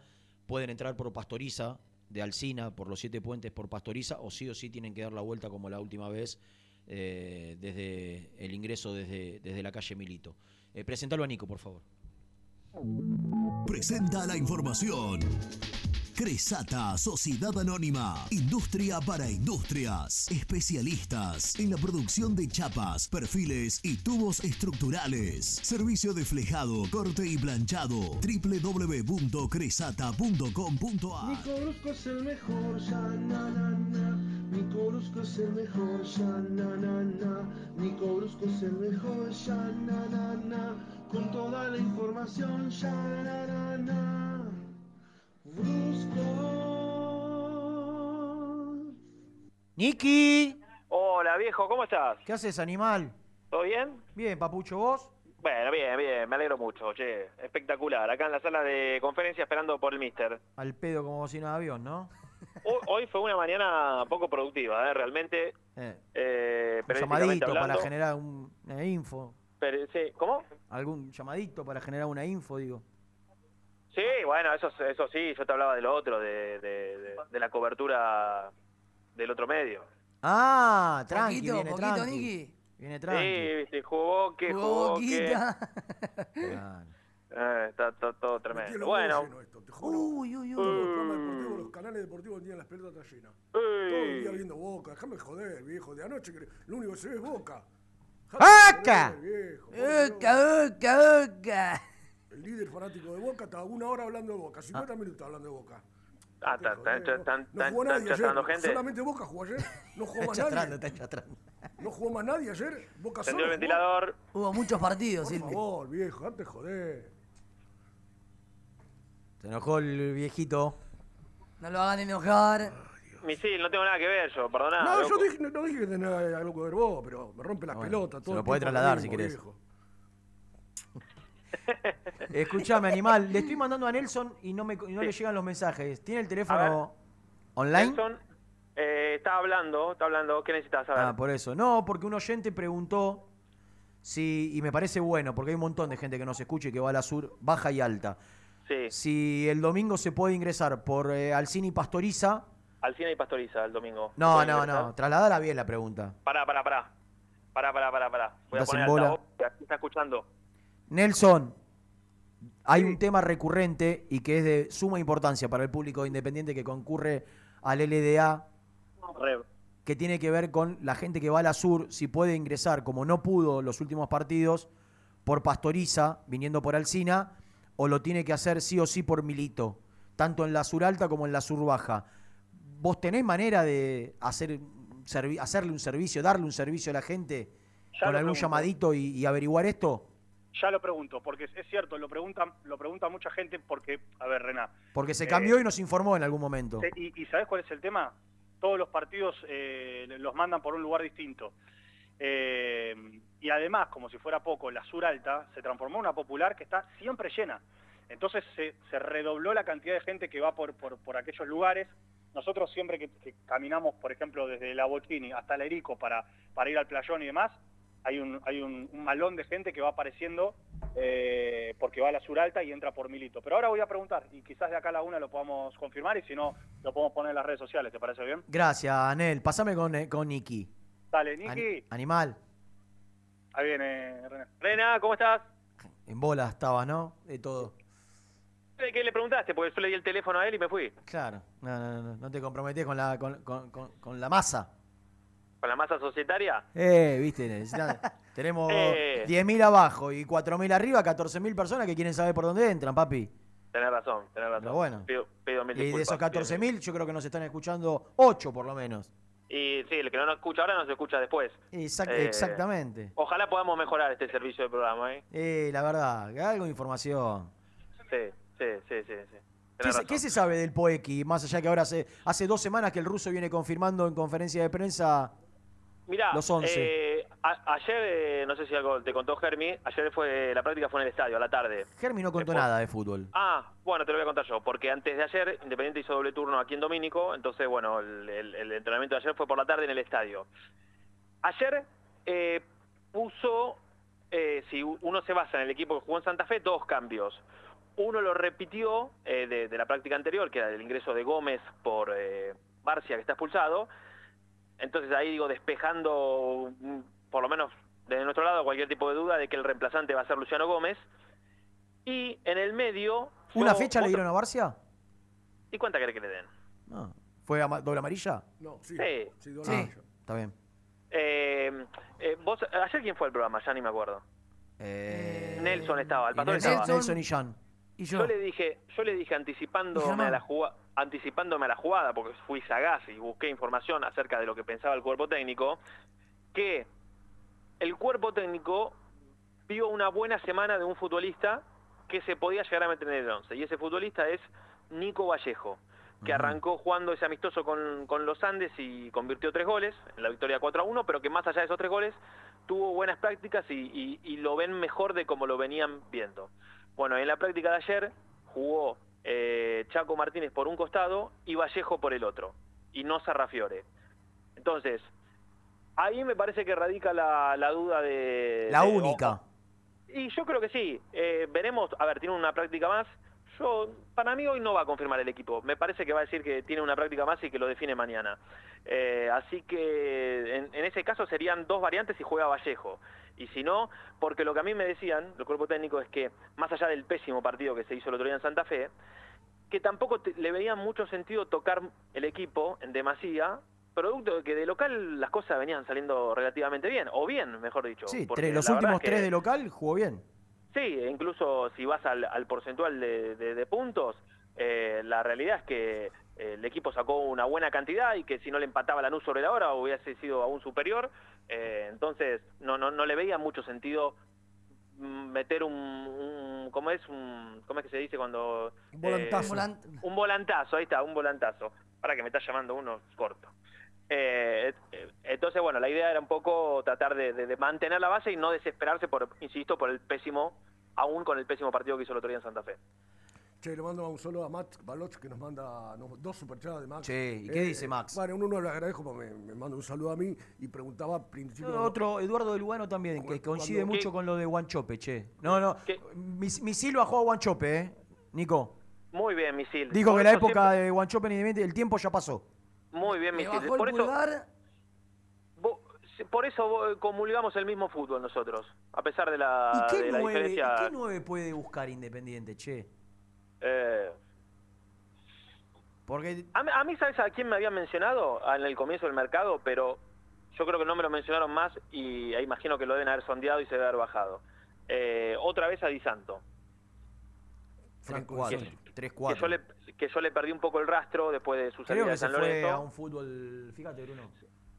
pueden entrar por Pastoriza, de Alcina, por los siete puentes por Pastoriza, o sí o sí tienen que dar la vuelta como la última vez eh, desde el ingreso desde, desde la calle Milito. Eh, presentalo a Nico, por favor. Presenta la información. Cresata, Sociedad Anónima, Industria para Industrias, especialistas en la producción de chapas, perfiles y tubos estructurales. Servicio de flejado, corte y planchado. www.cresata.com.ar Nico Brusco es el mejor, ya na na na. Nico Brusco es el mejor, ya na na na. Nico Brusco es el mejor, ya na na na. Con toda la información, ya na na na. Niki. Hola, viejo, ¿cómo estás? ¿Qué haces, animal? ¿Todo bien? Bien, papucho, ¿vos? Bueno, bien, bien, me alegro mucho, che. Espectacular. Acá en la sala de conferencia esperando por el mister. Al pedo como bocina de avión, ¿no? Hoy, fue una mañana poco productiva, ¿eh? Realmente. Eh, Eh, un llamadito para generar un- una info. Pero, sí, ¿Cómo? Algún llamadito para generar una info, digo. Sí, bueno, eso, eso sí, yo te hablaba de lo otro, de, de, de- de la cobertura del otro medio. Ah, tranqui, Poquito, viene poquito, tranqui. Niki. Viene tranqui. Sí, viste, jugó que Jugó jugó que. Eh, está, está todo tremendo. Bueno. esto, te juro. Uy, uy, Todos los uy. programas deportivos, los canales deportivos tienen las pelotas llenas. Todo el día viendo Boca. Déjame joder, viejo. De anoche que lo único que se ve es Boca. Viejo. Oca, oca, oca. El líder fanático de Boca está una hora hablando de Boca, 50 minutos hablando de Boca. Ah, están chastrando gente. Solamente Boca jugó ayer. No jugó más nadie. está chatrando. No jugó más nadie ayer. Boca solo. el ventilador. Hubo muchos partidos, Por favor, viejo, antes joder. Se enojó el viejito. No lo hagan enojar. Misil, no tengo nada que ver yo, perdoná. No, yo no, no dije que tenía algo que ver vos, pero me rompe las Bueno, pelotas. se todo lo el puede trasladar lo si querés. viejo. Escuchame, animal. Le estoy mandando a Nelson y no, me, y no le llegan los mensajes. ¿Tiene el teléfono online? Nelson eh, está hablando, está hablando. ¿Qué necesitas saber? Ah, por eso. No, porque un oyente preguntó Si, y me parece bueno, porque hay un montón de gente que nos escucha y que va a la sur, baja y alta. Sí. Si el domingo se puede ingresar por eh, Alcina y Pastoriza. Alcina y Pastoriza el domingo. No, ¿Pueden no, ingresar? no. Trasladala bien la pregunta. Pará, pará, pará. Pará, pará, pará, pará. Voy a poner en bola. altavoz, aquí está escuchando. Nelson, hay un tema recurrente y que es de suma importancia para el público independiente que concurre al LDA, que tiene que ver con la gente que va a la sur, si puede ingresar, como no pudo los últimos partidos, por Pastoriza, viniendo por Alcina, o lo tiene que hacer sí o sí por Milito, tanto en la sur alta como en la sur baja. ¿Vos tenés manera de hacer, hacerle un servicio, darle un servicio a la gente Ya con algún llamadito y, y averiguar esto? Ya lo pregunto, porque es cierto, lo pregunta, lo pregunta mucha gente porque, a ver, Rená. Porque se eh, cambió y nos informó en algún momento. y, y ¿sabes cuál es el tema? Todos los partidos eh, los mandan por un lugar distinto. Eh, y además, como si fuera poco, la Sur Alta se transformó en una popular que está siempre llena. Entonces se, se redobló la cantidad de gente que va por, por, por aquellos lugares. Nosotros siempre que, que caminamos, por ejemplo, desde la Bochini hasta la Erico para, para ir al playón y demás, hay un, hay un, un malón de gente que va apareciendo eh, porque va a la Sur Alta y entra por Milito. Pero ahora voy a preguntar y quizás de acá a la una lo podamos confirmar y si no, lo podemos poner en las redes sociales. ¿Te parece bien? Gracias, Anel. Pásame con, eh, con Niki. Dale, Niki. animal. Ahí viene René. Rena, ¿cómo estás? En bola estabas, ¿no? De todo. ¿De ¿Qué le preguntaste? Porque yo le di el teléfono a él y me fui. Claro. No, no, no, no te comprometés con la, con, con- con- con la masa. ¿Con la masa societaria? Eh, viste, tenemos Eh. 10.000 abajo y 4.000 arriba, 14.000 personas que quieren saber por dónde entran, papi. Tenés razón, tenés razón. Pero bueno. Pido, pido mil Y de disculpas. esos pido mil- 14.000, yo creo que nos están escuchando 8 por lo menos. Y sí, el que no nos escucha ahora no se escucha después. Exact- Eh, Exactamente. Ojalá podamos mejorar este servicio de programa, ¿eh? Eh, la verdad, algo de información. Sí, sí, sí, sí. sí. ¿Qué Tenés se, razón. qué se sabe del Poeki? Más allá que ahora hace, hace dos semanas que el ruso viene confirmando en conferencia de prensa Mirá, los 11. eh, a- ayer, eh, no sé si algo te contó Germi, ayer fue la práctica fue en el estadio, a la tarde. Germi no contó nada de fútbol. Ah, bueno, te lo voy a contar yo, porque antes de ayer Independiente hizo doble turno aquí en Domínico, entonces, bueno, el, el- el entrenamiento de ayer fue por la tarde en el estadio. Ayer eh, puso, si uno se basa en el equipo que jugó en Santa Fe, dos cambios. Uno lo repitió de, de la práctica anterior, que era el ingreso de Gómez por Barcia, que está expulsado. Entonces ahí digo, despejando, mm, por lo menos desde nuestro lado, cualquier tipo de duda de que el reemplazante va a ser Luciano Gómez. Y en el medio... ¿Una fecha le dieron a Barcia? ¿Y cuánta querés que le den? No. ¿Fue ama- doble amarilla? No, sí. Sí. Sí, doble Sí. amarilla. Está bien. Eh, eh, vos, ¿Ayer quién fue el programa? Ya ni me acuerdo. Nelson estaba, el pastor Nelson, estaba. Nelson y Jan. Y yo. Yo le dije, yo le dije anticipándome a la jugada, anticipándome a la jugada, porque fui sagaz y busqué información acerca de lo que pensaba el cuerpo técnico, que el cuerpo técnico vio una buena semana de un futbolista que se podía llegar a meter en el 11. Y ese futbolista es Nico Vallejo, que arrancó jugando ese amistoso con, con los Andes y convirtió tres goles en la victoria 4 a 1, pero que más allá de esos tres goles tuvo buenas prácticas y, y- y lo ven mejor de como lo venían viendo. Bueno, en la práctica de ayer jugó eh, Chaco Martínez por un costado y Vallejo por el otro, y no Sarrafiore. Entonces, ahí me parece que radica la, la duda de... La de- única. y yo creo que sí. Eh, veremos, a ver, tiene una práctica más. Yo, para mí hoy no va a confirmar el equipo. Me parece que va a decir que tiene una práctica más y que lo define mañana. Eh, así que en, en ese caso serían dos variantes y juega Vallejo. Y si no, porque lo que a mí me decían, el cuerpo técnico, es que más allá del pésimo partido que se hizo el otro día en Santa Fe, que tampoco te- le veían mucho sentido tocar el equipo en demasía, producto de que de local las cosas venían saliendo relativamente bien, o bien, mejor dicho. Sí, tres- los últimos que- tres de local jugó bien. Sí, e incluso si vas al, al porcentual de, de- de puntos, eh, la realidad es que eh, el equipo sacó una buena cantidad y que si no le empataba la NUS sobre la hora hubiese sido aún superior. Eh, entonces, no, no, no le veía mucho sentido meter un, un- ¿cómo es? Un, ¿Cómo es que se dice cuando...? Un volantazo. eh, Volant- un volantazo, ahí está, un volantazo. Para que me está llamando uno corto. Eh, eh, entonces, bueno, la idea era un poco tratar de, de- de mantener la base y no desesperarse por, insisto, por el pésimo, aún con el pésimo partido que hizo el otro día en Santa Fe. Che, le mando un saludo a Max Baloch que nos manda nos- dos superchats de Max. Che, ¿y qué dice Max? Bueno, uno le agradezco porque me, me manda un saludo a mí y preguntaba al principio. Otro, Eduardo de Lugano también, que coincide cuando- mucho ¿Qué? con lo de Guanchope, che. No, no. Mis- Misil bajó a Guanchope, ¿eh? Nico. Muy bien, Misil. Dijo Por que la época siempre- de Guanchope en Independiente, el tiempo ya pasó. Muy bien, Misil. bajó el Por eso, pulgar. vos- por eso comulgamos el mismo fútbol nosotros, a pesar de la, ¿Y qué de la nueve, diferencia. ¿y qué nueve puede buscar Independiente, che? Eh, Porque a, mí- a mí, ¿sabes a quién me habían mencionado en el comienzo del mercado? Pero yo creo que no me lo mencionaron más y imagino que lo deben haber sondeado y se debe haber bajado. Eh, otra vez a Di Santo. Tres, cuatro. Que- yo, le, que yo le perdí un poco el rastro después de su salida Creo que de se San fue Lorenzo. a un fútbol, fíjate Bruno,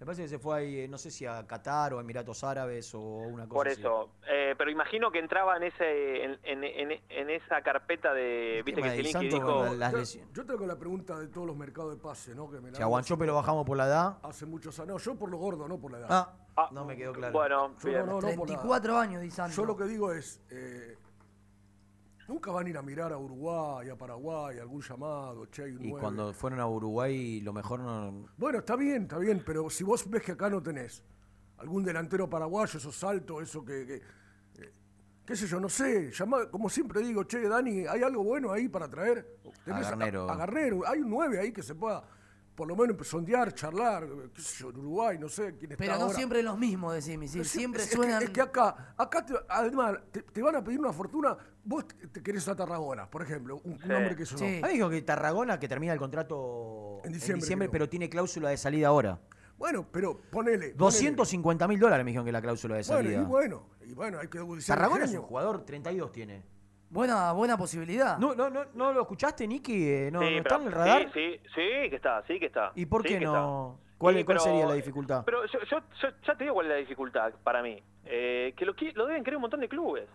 me parece que se fue ahí, eh, no sé si a Qatar o a Emiratos Árabes o una cosa Por así. eso, eh, pero imagino que entraba en ese en, en- en- en esa carpeta de, viste que de Di Zielinski Santo, dijo, las Yo- lesiones. Yo tengo la pregunta de todos los mercados de pase, ¿no? Que me la Si a Guanchope lo bajamos por la edad, Hace muchos años. No, yo por lo gordo, no por la edad. Ah, no me quedó claro. Bueno, Yo bien. no, no, no por la edad. 34 años, Di Santo. Yo lo que digo es, eh, nunca van a ir a mirar a Uruguay, a Paraguay, algún llamado, che, hay un y nueve. cuando fueron a Uruguay lo mejor no... Bueno, está bien, está bien, pero si vos ves que acá no tenés algún delantero paraguayo, esos saltos, eso que... que, eh, qué sé yo, no sé, llama, como siempre digo, che, Dani, ¿hay algo bueno ahí para traer? Tenés Garnero. A, Garnero, hay un 9 ahí que se pueda por lo menos sondear, charlar, qué sé yo, en Uruguay, no sé quién está Pero no ahora. siempre los mismos, decís, Misil. Pero Siempre es que- suenan. Es que, acá, acá te- además, te, te van a pedir una fortuna. Vos te, querés a Tarragona, por ejemplo, un, un hombre que sonó. Ah, dijo que Tarragona que termina el contrato En diciembre, pero tiene cláusula de salida ahora. Bueno, pero ponele. ponele. 250 mil dólares me dijeron que es la cláusula de Bueno, salida. y bueno, y bueno, hay que Tarragona es un jugador, 32 tiene. Buena, buena posibilidad. No, no, no, ¿no lo escuchaste, Nicky? Eh, ¿No, Sí, no está pero- en el radar? Sí, sí, sí, que está, sí que está. ¿Y por Sí qué no? ¿Cuál, Sí, cuál pero- sería la dificultad? Pero yo, yo, yo ya te digo cuál es la dificultad para mí. Eh, que lo, lo deben querer un montón de clubes.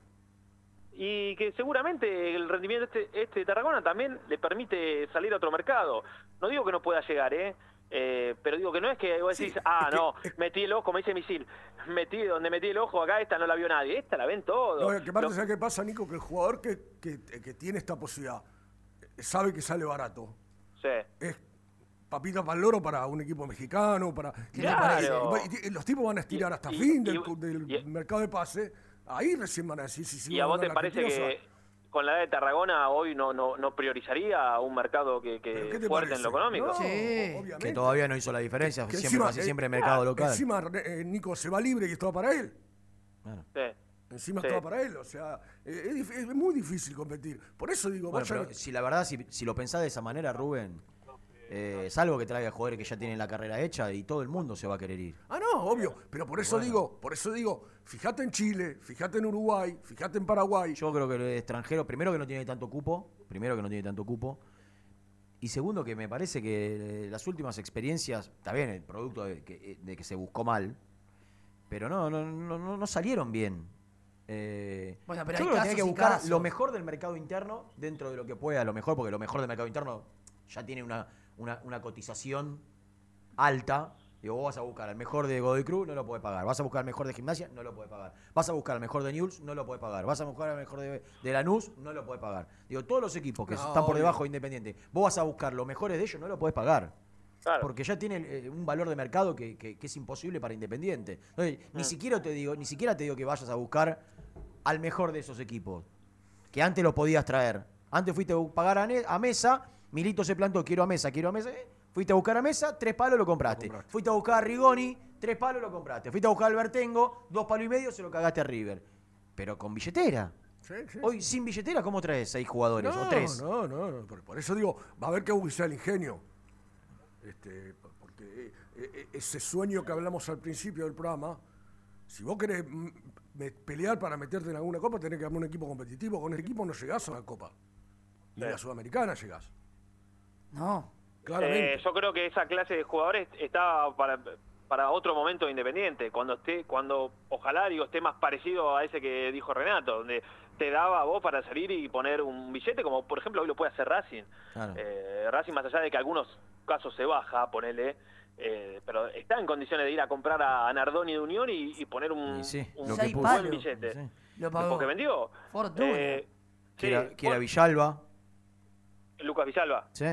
Y que seguramente el rendimiento de este, este de Tarragona también le permite salir a otro mercado. No digo que no pueda llegar, ¿eh? Eh, pero digo que no es que vos decís, ah, no, metí el ojo, como dice Misil, metí donde metí el ojo acá, esta no la vio nadie, esta la ven todos. No, que aparte, Lo- ¿sabes qué pasa, Nico? Que el jugador que, que, que tiene esta posibilidad eh, sabe que sale barato. Sí. Es papita para el loro para un equipo mexicano, para... y- Claro. y- y los tipos van a estirar hasta fin del, del mercado de pase. Ahí recién van a decir si sí ¿Y a vos no te parece que con la edad de Tarragona hoy no no, no priorizaría un mercado que, que ¿qué te fuerte en lo económico? No, obviamente. Que todavía no hizo la diferencia, Que siempre, encima, casi eh, siempre mercado ah, local. Encima, eh, Nico se va libre y esto va para él. Sí. Encima Sí. esto va para él. O sea, eh, es muy difícil competir. Por eso digo, Bueno, vaya- pero si la verdad, si, si lo pensás de esa manera, Rubén, eh, salvo que traiga jugadores que ya tienen la carrera hecha y todo el mundo se va a querer ir. Ah, no, obvio. Pero por eso digo, por eso digo, fíjate en Chile, fíjate en Uruguay, fíjate en Paraguay. Yo creo que el extranjero, primero que no tiene tanto cupo, primero que no tiene tanto cupo, y segundo que me parece que eh, las últimas experiencias, está bien, el producto de que, de que se buscó mal, pero no, no, no, no- no salieron bien. Eh, Bueno, pero yo hay creo que tiene que buscar casos. lo mejor del mercado interno dentro de lo que pueda, lo mejor, porque lo mejor del mercado interno ya tiene una, una, una cotización alta. Digo, vos vas a buscar al mejor de Godoy Cruz, no lo puedes pagar. Vas a buscar al mejor de Gimnasia, no lo puedes pagar. Vas a buscar al mejor de Newell's, no lo puedes pagar. Vas a buscar al mejor de, de Lanús, no lo puedes pagar. Digo, todos los equipos que No, están por obvio. debajo de Independiente, vos vas a buscar los mejores de ellos, no lo puedes pagar. Claro. Porque ya tienen eh, un valor de mercado que, que- que es imposible para Independiente. Entonces, ni siquiera te digo, ni siquiera te digo que vayas a buscar al mejor de esos equipos. Que antes lo podías traer. Antes fuiste a pagar a mesa, Milito se plantó, quiero a mesa, quiero a mesa. eh, Fuiste a buscar a mesa, tres palos lo compraste. Fuiste a buscar a Rigoni, tres palos lo compraste. Fuiste a buscar a Albertengo, dos palos y medio, se lo cagaste a River. Pero con billetera. Sí, sí, Hoy sin billetera, ¿cómo traes seis jugadores no, o tres? No, no, no. Por, por eso digo, va a haber que agudizar el ingenio. Este, por- porque eh, eh, ese sueño que hablamos al principio del programa, si vos querés mm, pelear para meterte en alguna copa, tenés que armar un equipo competitivo. Con el equipo no llegás a la copa. Ni a la sudamericana llegás. No. Claramente. Eh, yo creo que esa clase de jugadores está para, para otro momento de Independiente, cuando esté, cuando ojalá digo esté más parecido a ese que dijo Renato, donde te daba a vos para salir y poner un billete, como por ejemplo hoy lo puede hacer Racing. Claro. Eh, Racing más allá de que algunos casos se baja, ponele, eh, pero está en condiciones de ir a comprar a Nardoni de Unión y, y poner un, sí, un lo que buen puso. billete. Lo pagó. Porque vendió. Fortuna. Eh, Que sí, era, que era bueno, Villalba. Lucas Villalba. Sí.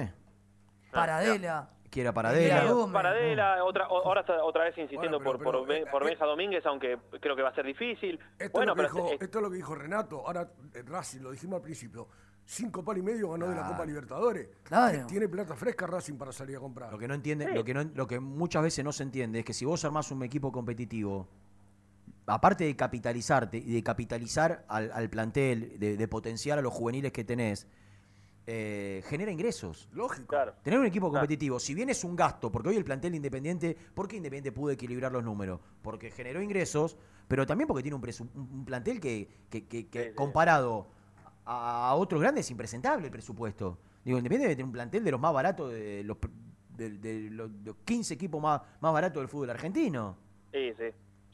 Paradela. Que era Paradela. Gómez. Paradela, otra, o- ahora está otra vez insistiendo Bueno, pero- por, por, pero, Ben- por eh, Benja Domínguez, aunque creo que va a ser difícil. Esto, bueno, es lo que pero dijo, eh, esto es lo que dijo Renato. Ahora eh, Racing, lo dijimos al principio. Cinco palos y medio ganó de la. Copa Libertadores. Claro. Tiene plata fresca Racing para salir a comprar. Lo que no entiende, lo que no, lo que muchas veces no se entiende es que si vos armás un equipo competitivo, aparte de capitalizarte y de capitalizar al, al plantel, de, de potenciar a los juveniles que tenés, eh, genera ingresos. Lógico. Tener un equipo competitivo, si bien es un gasto, porque hoy el plantel Independiente, ¿por qué Independiente pudo equilibrar los números? Porque generó ingresos, pero también porque tiene un, un- plantel que, que- que- que comparado a, a otros grandes es impresentable el presupuesto. Digo, Independiente debe tener un plantel de los más baratos, de los, de, de los, de los 15 equipos más, más baratos del fútbol argentino. sí, sí.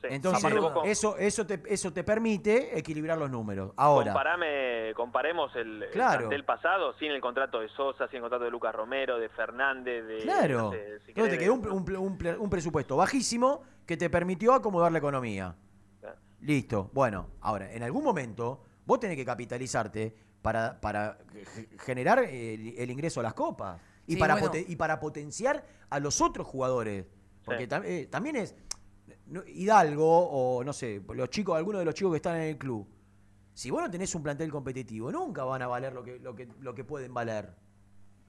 Sí. Entonces, eso, eso, te, eso te permite equilibrar los números. Ahora, comparame- comparemos el, el Claro. plantel pasado sin el contrato de Sosa, sin el contrato de Lucas Romero, de Fernández, de... Claro. no sé, si Entonces querés, te quedó un, un- un ple- un presupuesto bajísimo que te permitió acomodar la economía. Listo. Bueno, ahora, en algún momento vos tenés que capitalizarte para, para ge- generar el, el ingreso a las copas y, Sí, para bueno. y para potenciar a los otros jugadores. Porque Sí. tam- eh, también es Hidalgo o no sé, los chicos, algunos de los chicos que están en el club. Si vos no tenés un plantel competitivo, nunca van a valer lo que, lo que, lo que pueden valer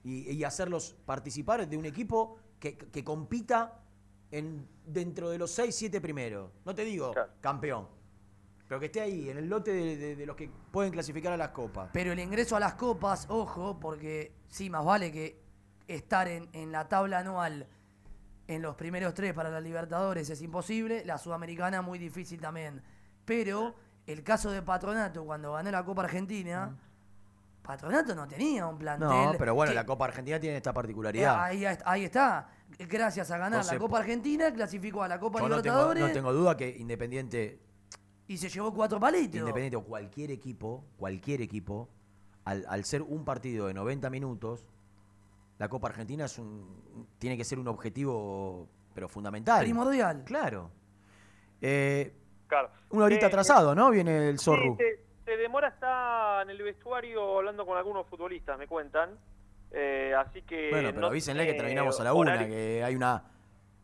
y, y hacerlos participar de un equipo que, que compita en, dentro de los 6, 7 primeros. No te digo campeón, pero que esté ahí, en el lote de, de- de los que pueden clasificar a las copas. Pero el ingreso a las copas, ojo, porque sí, más vale que estar en, en la tabla anual en los primeros tres para la Libertadores es imposible, la Sudamericana muy difícil también. Pero el caso de Patronato, cuando ganó la Copa Argentina, Patronato no tenía un plantel. No, pero bueno, que- la Copa Argentina tiene esta eh, particularidad. ahí, ahí está. Gracias a ganar Entonces, la Copa Argentina, clasificó a la Copa Yo no tengo, Libertadores no tengo duda que Independiente, y se llevó cuatro palitos. Independiente o cualquier equipo, cualquier equipo, al, al ser un partido de 90 minutos, la Copa Argentina es un, tiene que ser un objetivo, pero fundamental. Primordial. Claro. Eh, Claro. una horita Eh, atrasado, ¿no? Viene el Zorro. Sí, se, se demora, está en el vestuario hablando con algunos futbolistas, me cuentan. Eh, así que. Bueno, pero no avísenle que terminamos a la una, horario- que hay una.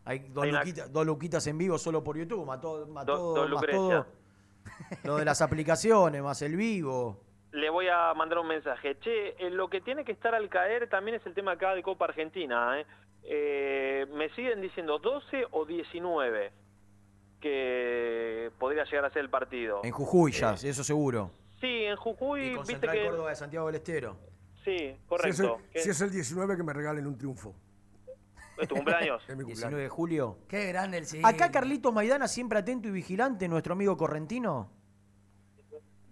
Hay dos, Hay una- dos luquitas en vivo solo por YouTube, todo, más Do- más todo lo de las aplicaciones, más el vivo. Le voy a mandar un mensaje. Che, eh, lo que tiene que estar al caer también es el tema acá de Copa Argentina. ¿eh? Eh, me siguen diciendo 12 o 19 que podría llegar a ser el partido. En Jujuy ya, eso seguro. Sí, en Jujuy, Y con viste Central que... Córdoba de Santiago del Estero. Sí, Si es, el, correcto. Que- si es el 19, que me regalen un triunfo. ¿Es tu cumpleaños? Es mi 19 cumpleaños. de julio. Qué grande el sí. Acá Carlitos Maidana, siempre atento y vigilante, nuestro amigo correntino,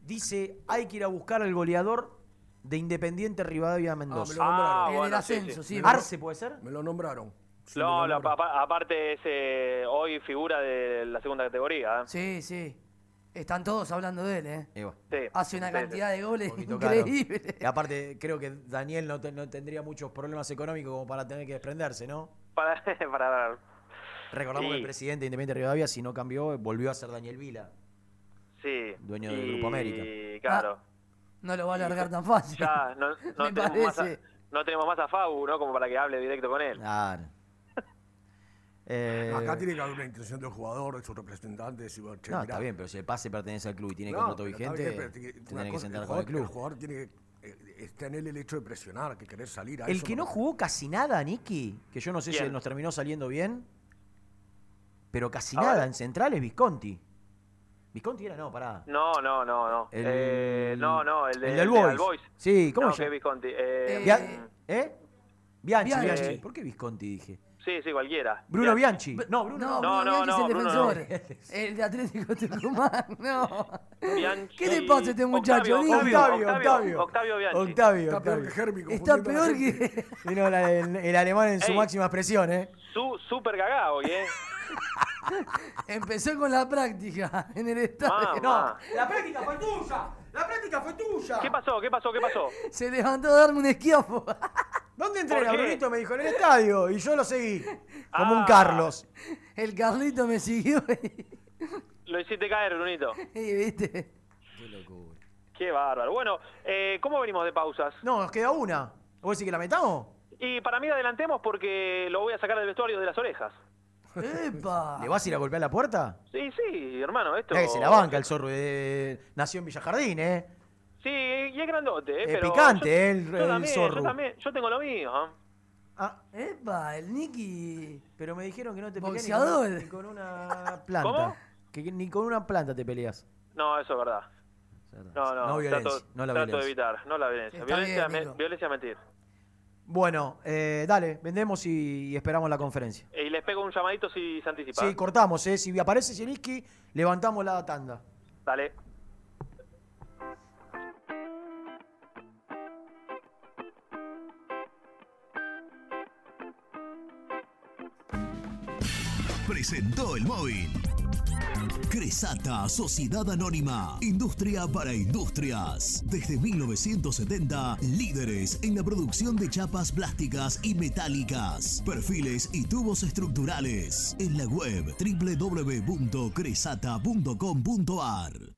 dice, hay que ir a buscar al goleador de Independiente Rivadavia Mendoza. me lo nombraron. Ah, En el bueno, ascenso, sí. sí. Arce puede ser. Me lo nombraron. Sí, No, lo nombraron. aparte es eh, hoy figura de la segunda categoría. ¿eh? Sí, sí. Están todos hablando de él, ¿eh? Y bueno, Sí. Hace una Sí, cantidad de goles caro. increíble. Y aparte, creo que Daniel no, te- no tendría muchos problemas económicos como para tener que desprenderse, ¿no? Para, para Recordamos que el presidente de Independiente Rivadavia, si no cambió, volvió a ser Daniel Vila. Sí. Dueño del Y, Grupo América. Claro. No lo va a largar tan fácil. Ya no, no Me tenemos más a, no tenemos más a Fabu, ¿no? Como para que hable directo con él. Claro. Eh, Acá tiene que haber una intención del jugador, de su representante, decir, bueno, che, no, mirá, está bien, pero si el pase pertenece al club y tiene No, contrato vigente, bien, pero tiene- que sentar con el club. El jugador tiene que. eh, está en él el hecho de presionar, que querer salir a El eso que no jugó casi nada, Nicky, que yo no sé si nos terminó saliendo bien, pero casi A nada ver. en central es Visconti. Visconti era, no, pará. No, no, no, no. El- Eh, no, no, el, de, el del el de Boys. Sí, ¿cómo no, llama? Visconti. Eh, Bia- ¿Eh? Bianchi, Bianchi. Bianchi. ¿Por qué Visconti dije? Sí, sí, cualquiera. Bruno Bianchi. Bianchi. No, Bruno No, no. No, Bruno no, Bianchi no, es el Bruno defensor. El de Atlético Tucumán. No. Bianchi. ¿Qué le pasa a este muchacho, Octavio? Octavio, Octavio, Octavio. Octavio Bianchi. Octavio, Está peor que Herbie. Está peor que. Vino la- el, el alemán en su Ey. máxima expresión, ¿eh? Su, super cagado ¿eh? Empezó con la práctica en el estadio. Mamá. la práctica fue tuya. La práctica fue tuya. ¿Qué pasó? ¿Qué pasó? ¿Qué pasó? Se levantó a darme un esquiafo. ¿Dónde entrena. Brunito? Me dijo, en el estadio. Y yo lo seguí. Como un Ah. Carlos. El Carlito me siguió y, Lo hiciste caer, Brunito. y, viste. Qué locura. Qué bárbaro. Bueno, eh, ¿cómo venimos de pausas? No, nos queda una. ¿Vos decís que la metamos? Y para mí adelantemos porque lo voy a sacar del vestuario de las orejas. ¡Epa! ¿Le vas a ir a golpear la puerta? Sí, sí, hermano, esto... Eh, se la banca el zorro. eh, nació en Villajardín, ¿eh? Sí, y es grandote, ¿eh? Es pero picante, yo- eh, el- yo el también, zorro. Yo también, yo tengo lo mío. Ah, ¡Epa! El Nicky. pero me dijeron que no te peleas ni con, ni con una planta. ¿Cómo? Que ni con una planta te peleas. No, eso es verdad. No, no, No violencia, trato, no la trato violencia. de evitar, no la violencia. Está Violencia, bien, me- Nico. violencia mentir. Bueno, eh, dale, vendemos y, y esperamos la conferencia. Y les pego un llamadito si se anticipa. Sí, cortamos, ¿eh? Si aparece Zielinski, levantamos la tanda. Dale. Presentó el móvil. Cresata, Sociedad Anónima, Industria para Industrias. Desde 1970, líderes en la producción de chapas plásticas y metálicas, perfiles y tubos estructurales. En la web www.cresata.com.ar.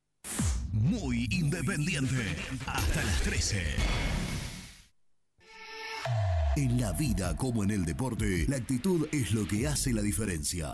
Muy independiente. Hasta las 13. En la vida como en el deporte, la actitud es lo que hace la diferencia.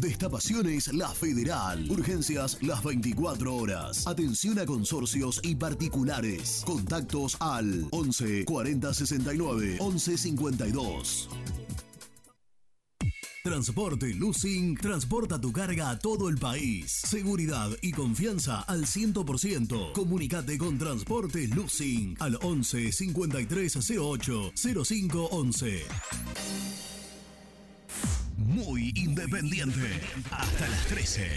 Destapaciones La Federal. Urgencias las 24 horas. Atención a consorcios y particulares. Contactos al 11 40 69 11 52. Transporte Lucing transporta tu carga a todo el país. Seguridad y confianza al 100%. Comunicate con Transporte Lucing al 11 53 08 05 11. Muy independiente. Hasta las 13.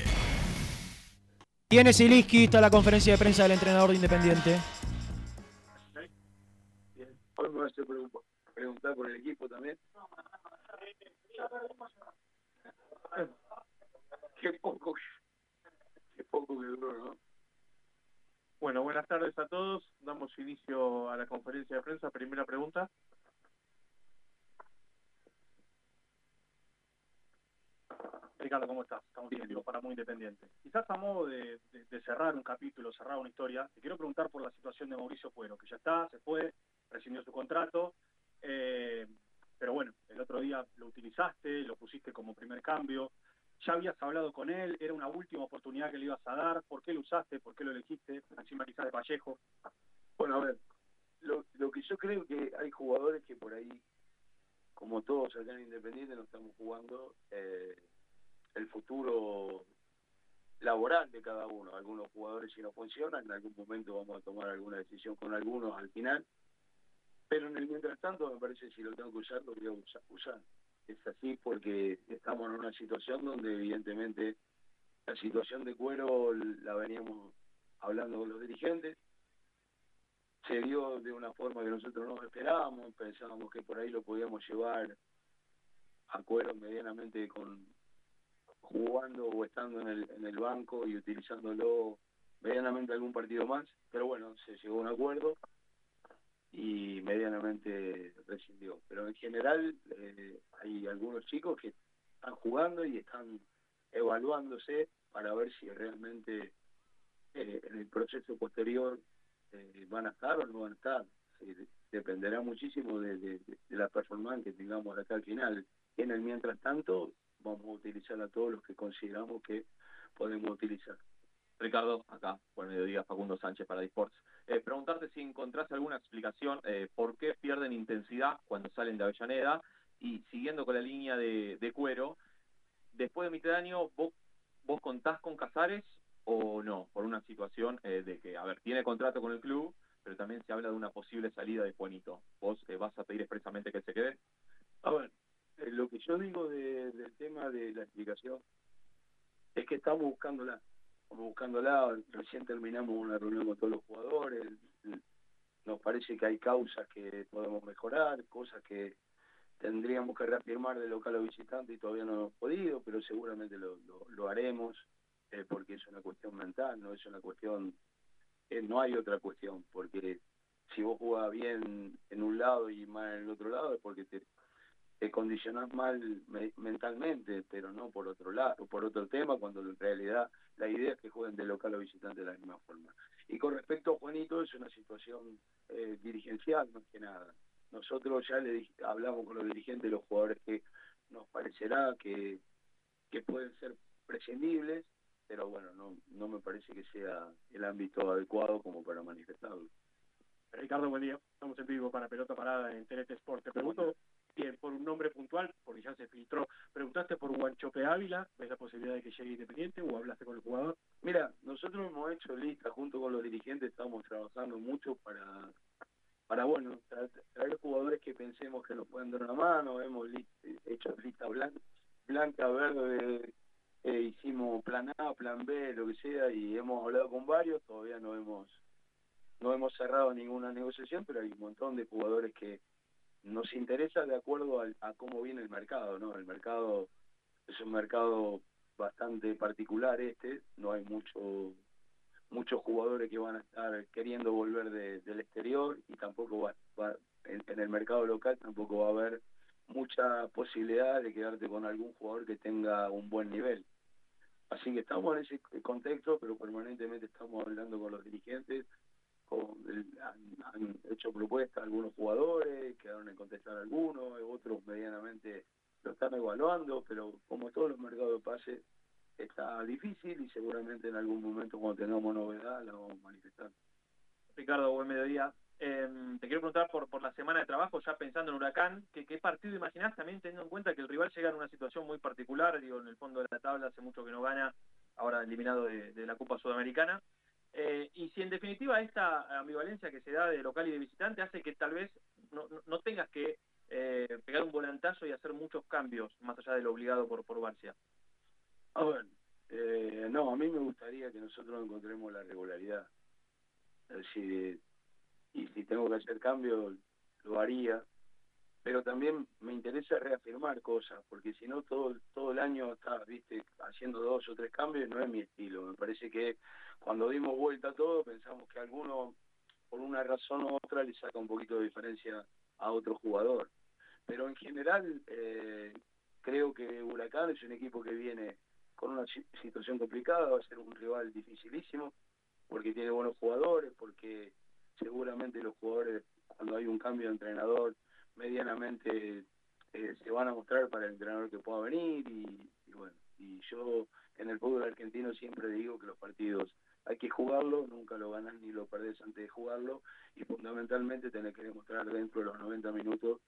Tiene Zielinski, está la conferencia de prensa del entrenador de Independiente. Hoy me vas a pregun- preguntar por el equipo también. Qué poco, qué poco que duró, ¿no? Bueno, buenas tardes a todos. Damos inicio a la conferencia de prensa. Primera pregunta. Ricardo, ¿cómo estás? Estamos bien, digo, para muy independiente. Quizás a modo de, de- de cerrar un capítulo, cerrar una historia, te quiero preguntar por la situación de Mauricio Cuero, que ya está, se fue, rescindió su contrato, eh, pero bueno, el otro día lo utilizaste, lo pusiste como primer cambio, ya habías hablado con él, era una última oportunidad que le ibas a dar, ¿por qué lo usaste? ¿Por qué lo elegiste? Encima quizás de Vallejo. Bueno, a ver, lo, lo que yo creo que hay jugadores que por ahí, como todos acá en Independiente, no estamos jugando eh, el futuro laboral de cada uno. Algunos jugadores si no funcionan, en algún momento vamos a tomar alguna decisión con algunos al final. Pero en el mientras tanto me parece que si lo tengo que usar, lo voy a usa- usar. Es así porque estamos en una situación donde evidentemente la situación de cuero la veníamos hablando con los dirigentes. Se dio de una forma que nosotros no esperábamos, pensábamos que por ahí lo podíamos llevar a cuero medianamente con jugando o estando en el, en el banco y utilizándolo medianamente algún partido más, pero bueno, se llegó a un acuerdo y medianamente rescindió. Pero en general eh, hay algunos chicos que están jugando y están evaluándose para ver si realmente eh, en el proceso posterior eh, van a estar o no van a estar. Dependerá muchísimo de, la performance que tengamos acá al final. En el mientras tanto, vamos a utilizar a todos los que consideramos que podemos utilizar. Ricardo, acá, buen mediodía, Facundo Sánchez para Disports. Eh, preguntarte si encontrás alguna explicación eh, por qué pierden intensidad cuando salen de Avellaneda y siguiendo con la línea de, cuero, después de mitad de ¿vos, ¿vos contás con Casares o no? Por una situación eh, de que, a ver, tiene contrato con el club, pero también se habla de una posible salida de Juanito. ¿Vos eh, vas a pedir expresamente que se quede? A ver, eh, lo que yo digo de, del tema de la explicación es que estamos buscándola. Estamos buscándola. Recién terminamos una reunión con todos los jugadores. Nos parece que hay causas que podemos mejorar, cosas que tendríamos que reafirmar de local o visitante y todavía no hemos podido, pero seguramente lo, lo, lo haremos eh, porque es una cuestión mental, no es una cuestión, eh, no hay otra cuestión, porque si vos jugás bien en un lado y mal en el otro lado es porque te, te condicionás mal me, mentalmente, pero no por otro lado, por otro tema, cuando en realidad la idea es que jueguen de local o visitante de la misma forma. Y con respecto a Juanito, es una situación eh, dirigencial más que nada. Nosotros ya le hablamos con los dirigentes, los jugadores que nos parecerá que, que pueden ser prescindibles, pero bueno, no, no me parece que sea el ámbito adecuado como para manifestarlo. Ricardo, buen día. Estamos en vivo para Pelota Parada en TNT Sport. Te pregunto bien por un nombre puntual, porque ya se filtró. ¿Preguntaste por Guanchope Ávila? ¿Ves la posibilidad de que llegue Independiente o hablaste con el jugador? Mira, nosotros hemos hecho lista junto con los dirigentes, estamos trabajando mucho para, para bueno, traer, traer jugadores que pensemos que nos pueden dar una mano. Hemos hecho lista blanca, blanca verde, eh, hicimos plan A, plan B, lo que sea, y hemos hablado con varios, todavía no hemos no hemos cerrado ninguna negociación, pero hay un montón de jugadores que nos interesa de acuerdo al, a cómo viene el mercado, ¿no? El mercado es un mercado bastante particular este, no hay mucho muchos jugadores que van a estar queriendo volver de, del exterior y tampoco va, va en el mercado local tampoco va a haber mucha posibilidad de quedarte con algún jugador que tenga un buen nivel. Así que estamos en ese contexto, pero permanentemente estamos hablando con los dirigentes, han, han, hecho propuestas algunos jugadores, quedaron en contestar algunos, otros medianamente lo están evaluando, pero como todos los mercados de pase, está difícil y seguramente en algún momento cuando tengamos novedad la vamos a manifestar. Ricardo, buen mediodía. Eh, te quiero preguntar por, por la semana de trabajo, ya pensando en Huracán, ¿qué, qué partido imaginás también teniendo en cuenta que el rival llega en una situación muy particular, digo, en el fondo de la tabla hace mucho que no gana, ahora eliminado de, la Copa Sudamericana, eh, y si en definitiva esta ambivalencia que se da de local y de visitante hace que tal vez no, no, tengas que eh, pegar un volantazo y hacer muchos cambios, más allá de lo obligado por, por Barcia. A ver, eh, no, a mí me gustaría que nosotros encontremos la regularidad. Es decir, y si tengo que hacer cambios, lo haría, pero también me interesa reafirmar cosas, porque si no todo, todo el año está, viste, haciendo dos o tres cambios, no es mi estilo. Me parece que cuando dimos vuelta a todo, pensamos que alguno, por una razón u otra, le saca un poquito de diferencia a otro jugador. Pero en general, eh, creo que Huracán es un equipo que viene con una situación complicada, va a ser un rival dificilísimo, porque tiene buenos jugadores, porque seguramente los jugadores cuando hay un cambio de entrenador medianamente eh, se van a mostrar para el entrenador que pueda venir y, bueno y yo en el fútbol argentino siempre digo que los partidos hay que jugarlo, nunca lo ganas ni lo perdés antes de jugarlo y fundamentalmente tenés que demostrar dentro de los 90 minutos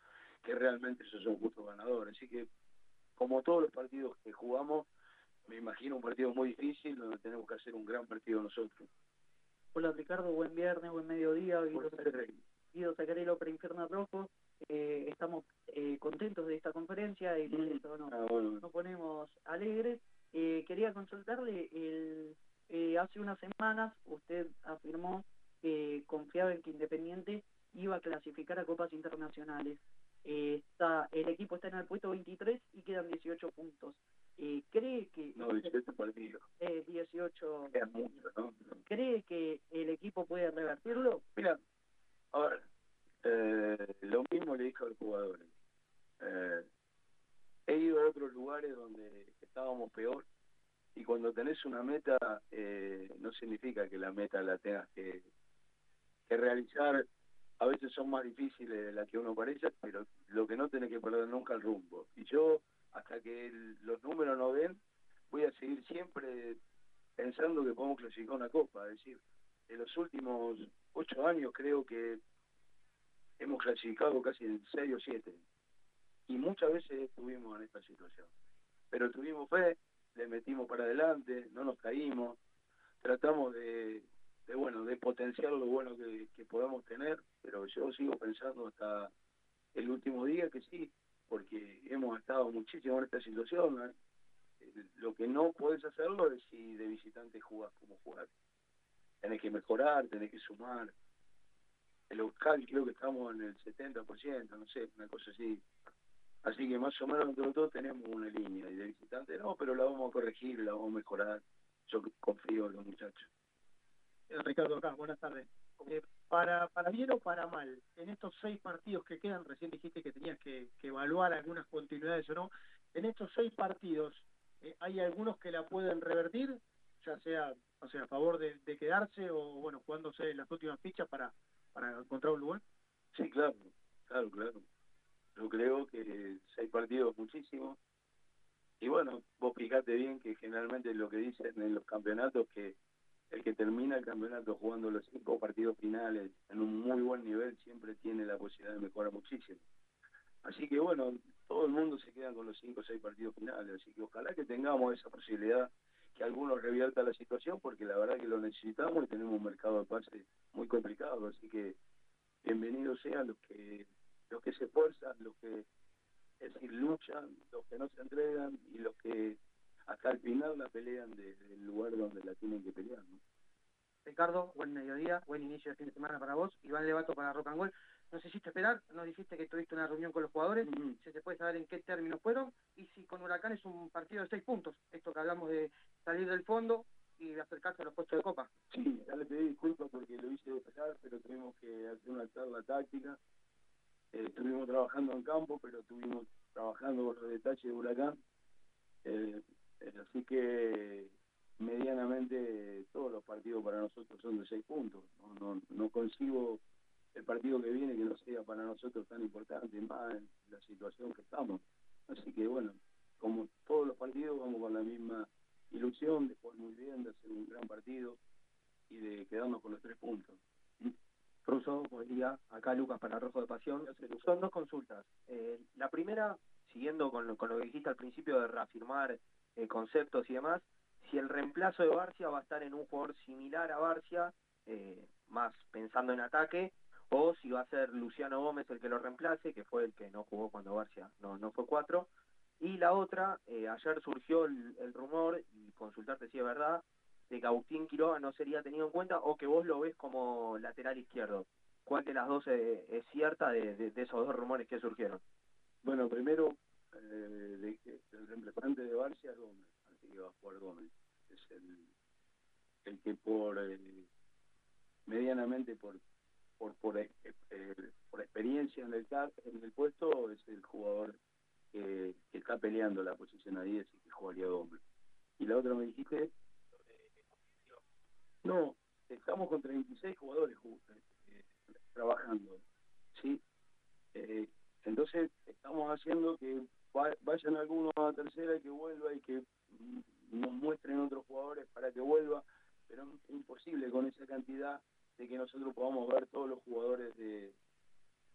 que realmente esos son justos ganadores. Así que como todos los partidos que jugamos me imagino un partido muy difícil donde tenemos que hacer un gran partido nosotros Hola Ricardo, buen viernes, buen mediodía. Guido Sacarelo para Infierno Rojo. Eh, estamos eh, contentos de esta conferencia y por eso nos, ah, bueno. nos ponemos alegres. Eh, quería consultarle, el, eh, hace unas semanas usted afirmó que confiaba en que Independiente iba a clasificar a copas internacionales. Eh, está El equipo está en el puesto 23 y quedan 18 puntos. Eh, ¿Cree que... No, 18 partidos. Eh, 18... Queda mucho, ¿no? ¿Cree que el equipo puede revertirlo? Mira, a ver, eh, lo mismo le dije a los jugadores. Eh, he ido a otros lugares donde estábamos peor y cuando tenés una meta, eh, no significa que la meta la tengas que, que realizar. A veces son más difíciles de las que uno parece, pero lo que no tenés que perder nunca el rumbo. Y yo, hasta que los números no den, voy a seguir siempre pensando que podemos clasificar una copa. Es decir, en los últimos ocho años creo que hemos clasificado casi en seis o siete. Y muchas veces estuvimos en esta situación. Pero tuvimos fe, le metimos para adelante, no nos caímos, tratamos de, bueno, de potenciar lo bueno que podamos tener, pero yo sigo pensando hasta el último día que sí, porque hemos estado muchísimo en esta situación. Lo que no puedes hacerlo es si de visitante jugás como jugar. Tenés que mejorar, tenés que sumar. El local creo que estamos en el 70%, no sé, una cosa así. Así que más o menos entre todos tenemos una línea y de visitante no, pero la vamos a corregir, la vamos a mejorar. Yo confío en los muchachos. Ricardo acá, buenas tardes. Eh, para, para bien o para mal, en estos seis partidos que quedan, recién dijiste que tenías que, evaluar algunas continuidades o no, en estos seis partidos, eh, ¿hay algunos que la pueden revertir? Ya sea, o sea, a favor de, de quedarse o, bueno, jugándose las últimas fichas para, para encontrar un lugar. Sí, claro, claro, claro. Yo creo que seis partidos muchísimo. Y bueno, vos fijate bien que generalmente lo que dicen en los campeonatos que el que termina el campeonato jugando los cinco partidos finales en un muy buen nivel siempre tiene la posibilidad de mejorar muchísimo. Así que bueno, todo el mundo se queda con los cinco o seis partidos finales, así que ojalá que tengamos esa posibilidad, que algunos revierta la situación, porque la verdad que lo necesitamos y tenemos un mercado de pase muy complicado, así que bienvenidos sean los que los que se esfuerzan, los que es decir, luchan, los que no se entregan y los que hasta el final la pelean de- del lugar donde la tienen que pelear. ¿no? Ricardo, buen mediodía, buen inicio de fin de semana para vos. Iván Levato para Rock and Roll. Nos hiciste esperar, nos dijiste que tuviste una reunión con los jugadores, si se puede saber en qué términos fueron y si con Huracán es un partido de seis puntos, esto que hablamos de salir del fondo y de acercarse a los puestos de copa. Sí, ya le pedí disculpas porque lo hice esperar, pero tuvimos que hacer una charla táctica. Eh, estuvimos trabajando en campo, pero estuvimos trabajando con los detalles de Huracán. Eh, así que medianamente todos los partidos para nosotros son de seis puntos. No, no, no concibo el partido que viene que no sea para nosotros tan importante, más en la situación que estamos. Así que bueno, como todos los partidos vamos con la misma ilusión de jugar muy bien, de hacer un gran partido y de quedarnos con los tres puntos. Russo, buen día. Acá Lucas para Rojo de Pasión. Son dos consultas. Eh, la primera, siguiendo con con lo que dijiste al principio de reafirmar eh, conceptos y demás, si el reemplazo de Barcia va a estar en un jugador similar a Barcia, eh, más pensando en ataque, o si va a ser Luciano Gómez el que lo reemplace, que fue el que no jugó cuando Barcia no, no fue cuatro. Y la otra, eh, ayer surgió el, rumor, y consultarte si es verdad, de que Agustín Quiroga no sería tenido en cuenta o que vos lo ves como lateral izquierdo. ¿Cuál de las dos eh, es cierta de- de esos dos rumores que surgieron? Bueno, primero, eh, de el reemplazante de Barcia es Gómez, así que va a jugar Gómez. Es el, que por eh, medianamente por por por, eh, eh, por experiencia en el en el puesto es el jugador que, está peleando la posición a 10 y que jugaría Gómez. Y la otra me dijiste, no, estamos con 36 jugadores ju- eh, trabajando, ¿sí? Eh, entonces estamos haciendo que vayan algunos a tercera y que vuelva y que mm, nos muestren otros jugadores para que vuelva, pero es imposible con esa cantidad de que nosotros podamos ver todos los jugadores de,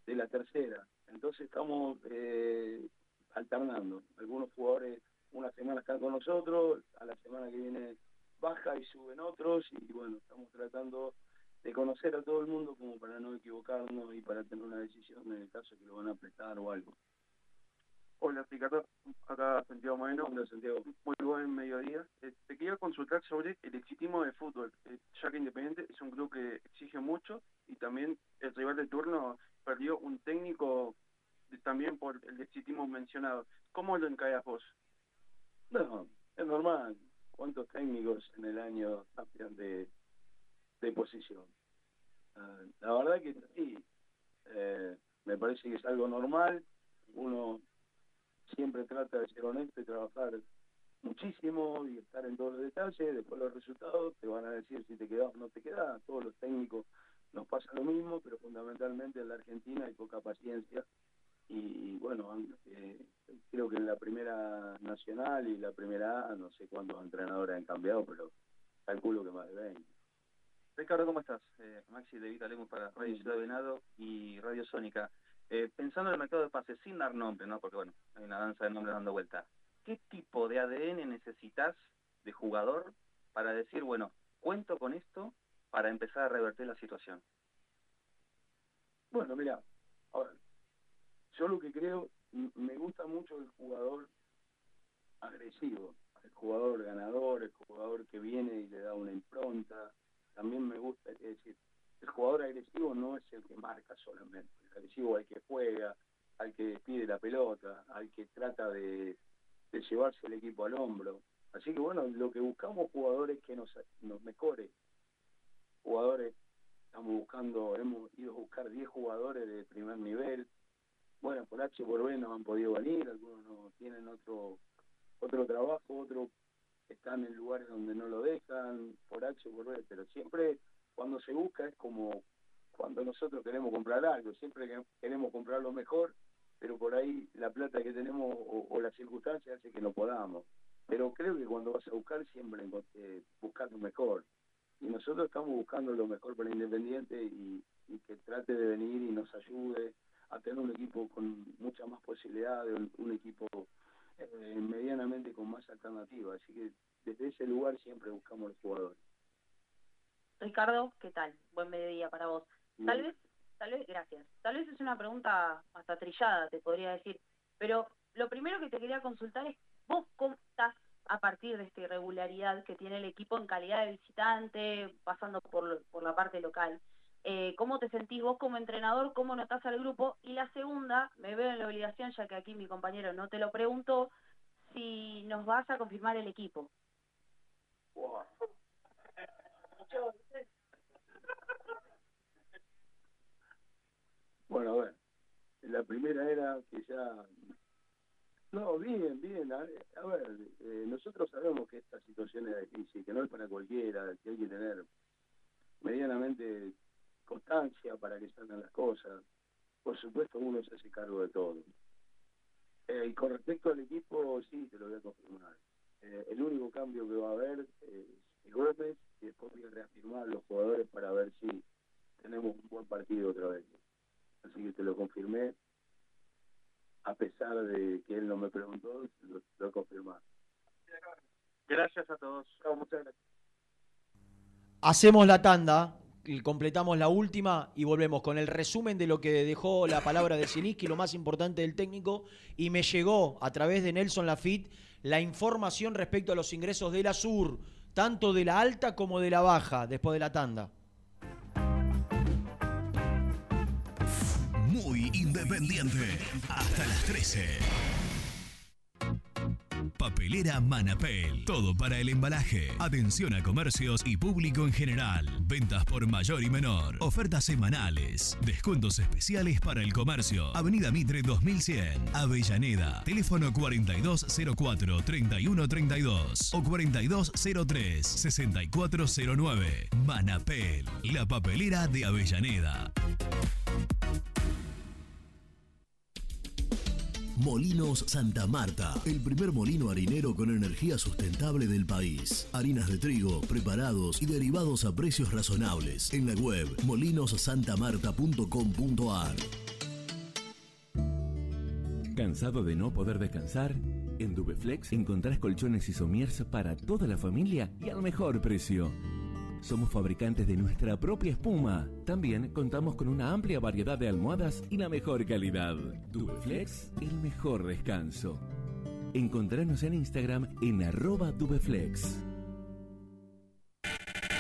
de la tercera. Entonces estamos eh, alternando. Algunos jugadores una semana están con nosotros, a la semana que viene baja y suben otros y bueno, estamos tratando de conocer a todo el mundo como para no equivocarnos y para tener una decisión en el caso que lo van a prestar o algo. Hola, Ricardo. Acá Santiago Moreno. Hola, Santiago. Muy buen mediodía. Eh, te quería consultar sobre el exitismo del fútbol, eh, ya que Independiente es un club que exige mucho y también el rival de turno perdió un técnico de- también por el exitismo mencionado. ¿Cómo lo encajas vos? No, es normal. ¿Cuántos técnicos en el año cambian de, de posición? Ah, la verdad que sí. Eh, me parece que es algo normal. Uno siempre trata de ser honesto y trabajar muchísimo y estar en todos los detalles, después los resultados te van a decir si te quedas o no te quedas, todos los técnicos nos pasa lo mismo, pero fundamentalmente en la Argentina hay poca paciencia y bueno, eh, creo que en la primera nacional y la primera A, no sé cuántos entrenadores han cambiado, pero calculo que más de 20. Ricardo, ¿cómo estás? Eh, Maxi de Vita Lemus para Radio Ciudad Venado y Radio Sónica. Eh, pensando en el mercado de pases, sin dar nombre, ¿no? Porque bueno, hay una danza de nombres dando vuelta. ¿Qué tipo de ADN necesitas de jugador para decir, bueno, cuento con esto para empezar a revertir la situación? Bueno, mira, ahora, yo lo que creo, me gusta mucho el jugador agresivo, el jugador ganador, el jugador que viene y le da una impronta. También me gusta, es decir, el jugador agresivo no es el que marca solamente, al que juega, al que pide la pelota, al que trata de, llevarse el equipo al hombro. Así que bueno, lo que buscamos jugadores que nos, nos mejore, jugadores, estamos buscando, hemos ido a buscar 10 jugadores de primer nivel, bueno, por H por B no han podido venir, algunos no tienen otro otro trabajo, otros están en lugares donde no lo dejan, por H por B, pero siempre cuando se busca es como cuando nosotros queremos comprar algo, siempre queremos comprar lo mejor, pero por ahí la plata que tenemos o, las circunstancias hace que no podamos. Pero creo que cuando vas a buscar siempre eh, buscar lo mejor. Y nosotros estamos buscando lo mejor para Independiente y que trate de venir y nos ayude a tener un equipo con mucha más posibilidades, un, equipo eh, medianamente con más alternativas. Así que desde ese lugar siempre buscamos los jugadores. Ricardo, ¿qué tal? Buen mediodía para vos. Tal vez, tal vez, gracias. Tal vez es una pregunta hasta trillada, te podría decir, pero lo primero que te quería consultar es, ¿vos cómo estás a partir de esta irregularidad que tiene el equipo en calidad de visitante, pasando por, por la parte local? Eh, cómo te sentís vos como entrenador, cómo notás al grupo. Y la segunda, me veo en la obligación, ya que aquí mi compañero no te lo preguntó, si nos vas a confirmar el equipo. Bueno, a ver, la primera era que ya... No, bien, bien. A, ver, eh, nosotros sabemos que esta situación es difícil, que no es para cualquiera, que hay que tener medianamente constancia para que salgan las cosas. Por supuesto, uno se hace cargo de todo. Eh, y con respecto al equipo, sí, te lo voy a confirmar. Eh, el único cambio que va a haber es Gómez y después voy a reafirmar los jugadores para ver si tenemos un buen partido otra vez. Así que te lo confirmé. A pesar de que él no me preguntó, lo, lo. Gracias a todos. muchas gracias. Hacemos la tanda completamos la última y volvemos con el resumen de lo que dejó la palabra de Zielinski, lo más importante del técnico, y me llegó a través de Nelson Lafitte la información respecto a los ingresos de la Sur, tanto de la alta como de la baja, después de la tanda. Muy independiente, hasta las 13. Papelera Manapel. Todo para el embalaje. Atención a comercios y público en general. Ventas por mayor y menor. Ofertas semanales. Descuentos especiales para el comercio. Avenida Mitre 2100. Avellaneda. Teléfono 4204-3132 o 4203-6409. Manapel. La papelera de Avellaneda. Molinos Santa Marta, el primer molino harinero con energía sustentable del país. Harinas de trigo, preparados y derivados a precios razonables. En la web molinosantamarta.com.ar. ¿Cansado de no poder descansar? En Dubeflex encontrás colchones y somiers para toda la familia y al mejor precio. Somos fabricantes de nuestra propia espuma. También contamos con una amplia variedad de almohadas y la mejor calidad. Dubeflex, el mejor descanso. Encontranos en Instagram en arroba Dubeflex.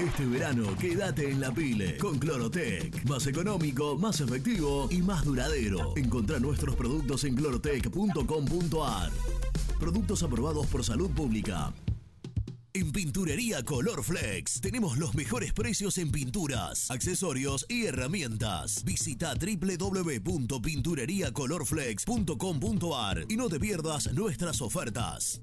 Este verano quédate en la pile con Clorotec. Más económico, más efectivo y más duradero. Encontrá nuestros productos en clorotec.com.ar. Productos aprobados por salud pública. En Pinturería Color Flex tenemos los mejores precios en pinturas, accesorios y herramientas. Visita www.pintureriacolorflex.com.ar y no te pierdas nuestras ofertas.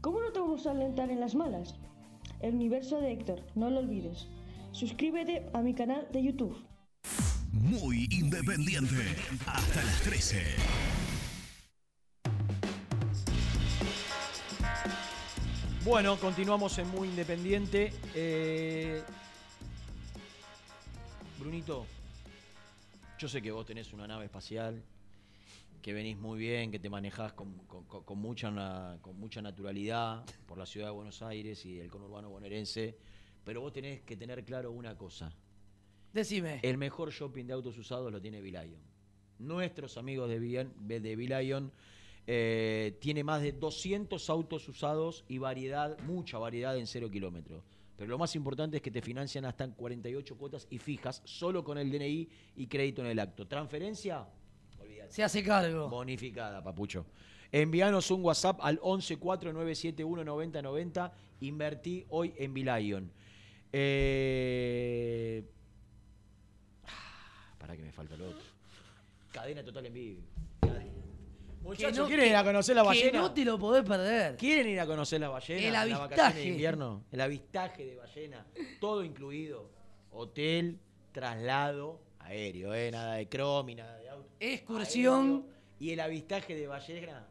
¿Cómo no te vamos a alentar en las malas? El universo de Héctor, no lo olvides. Suscríbete a mi canal de YouTube. Muy independiente. Hasta las 13. Bueno, continuamos en Muy Independiente. Eh, Brunito, yo sé que vos tenés una nave espacial, que venís muy bien, que te manejás con, con- con- con mucha, con mucha naturalidad por la ciudad de Buenos Aires y el conurbano bonaerense, pero vos tenés que tener claro una cosa. Decime. El mejor shopping de autos usados lo tiene Bilion. Nuestros amigos de, Bilion eh, tiene más de 200 autos usados y variedad, mucha variedad en cero kilómetros. Pero lo más importante es que te financian hasta en 48 cuotas y fijas solo con el DNI y crédito en el acto. Transferencia, Se hace cargo. Bonificada, papucho. Envíanos un WhatsApp al 1149719090. Invertí hoy en Bilion. Eh... ah, Para que me falta lo otro. Cadena total en vivo. Muchachos, no- ¿quieren ir a conocer la que ballena? no te lo podés perder. ¿Quieren ir a conocer la ballena? El avistaje. de invierno. El avistaje de ballena. Todo incluido. Hotel, traslado, aéreo, ¿eh? Nada de cromi, nada de auto. Excursión. Aéreo. Y el avistaje de ballena.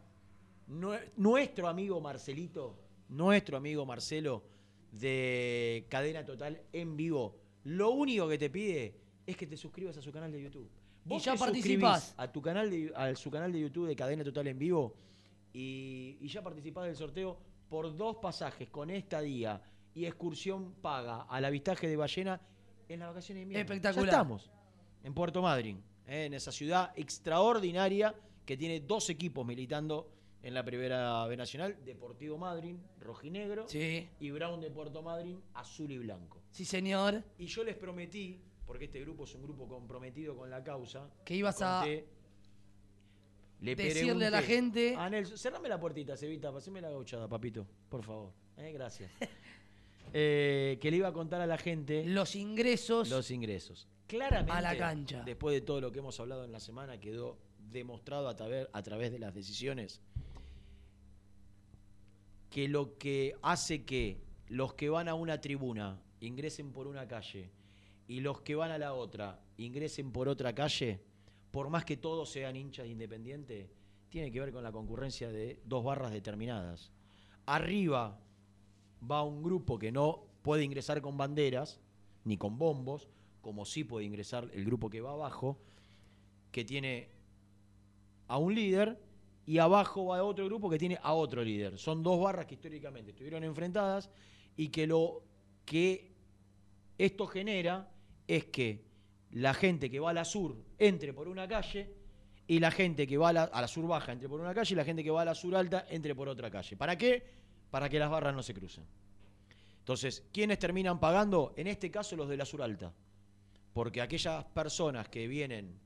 Nue- Nuestro amigo Marcelito, nuestro amigo Marcelo de Cadena Total en vivo, lo único que te pide es que te suscribas a su canal de YouTube. Vos ya participás. A, tu canal de, a su canal de YouTube de Cadena Total en vivo y, y ya participás del sorteo por dos pasajes con estadía y excursión paga al avistaje de ballena en las vacaciones de invierno. Espectacular. Ya estamos en Puerto Madryn, ¿eh? en esa ciudad extraordinaria que tiene dos equipos militando en la primera B Nacional, Deportivo Madryn, rojinegro, y Brown de Puerto Madryn, azul y blanco. Sí, señor. Y yo les prometí, porque este grupo es un grupo comprometido con la causa, Que ibas a le decirle a la gente- A Nelson, cerrame la puertita, Cevita, paseme la gauchada, papito, por favor. Eh, gracias. Eh, que le iba a contar a la gente los ingresos los ingresos. Claramente, a la cancha. después de todo lo que hemos hablado en la semana, quedó demostrado a través, a través de las decisiones que lo que hace que los que van a una tribuna ingresen por una calle y los que van a la otra ingresen por otra calle, por más que todos sean hinchas de Independiente, tiene que ver con la concurrencia de dos barras determinadas. Arriba va un grupo que no puede ingresar con banderas ni con bombos, como sí puede ingresar el grupo que va abajo, que tiene a un líder y abajo va otro grupo que tiene a otro líder. Son dos barras que históricamente estuvieron enfrentadas y que lo que esto genera es que la gente que va a la sur entre por una calle y la gente que va a la, a la sur baja entre por una calle y la gente que va a la sur alta entre por otra calle. ¿Para qué? Para que las barras no se crucen. Entonces, ¿quiénes terminan pagando? En este caso los de la sur alta. Porque aquellas personas que vienen,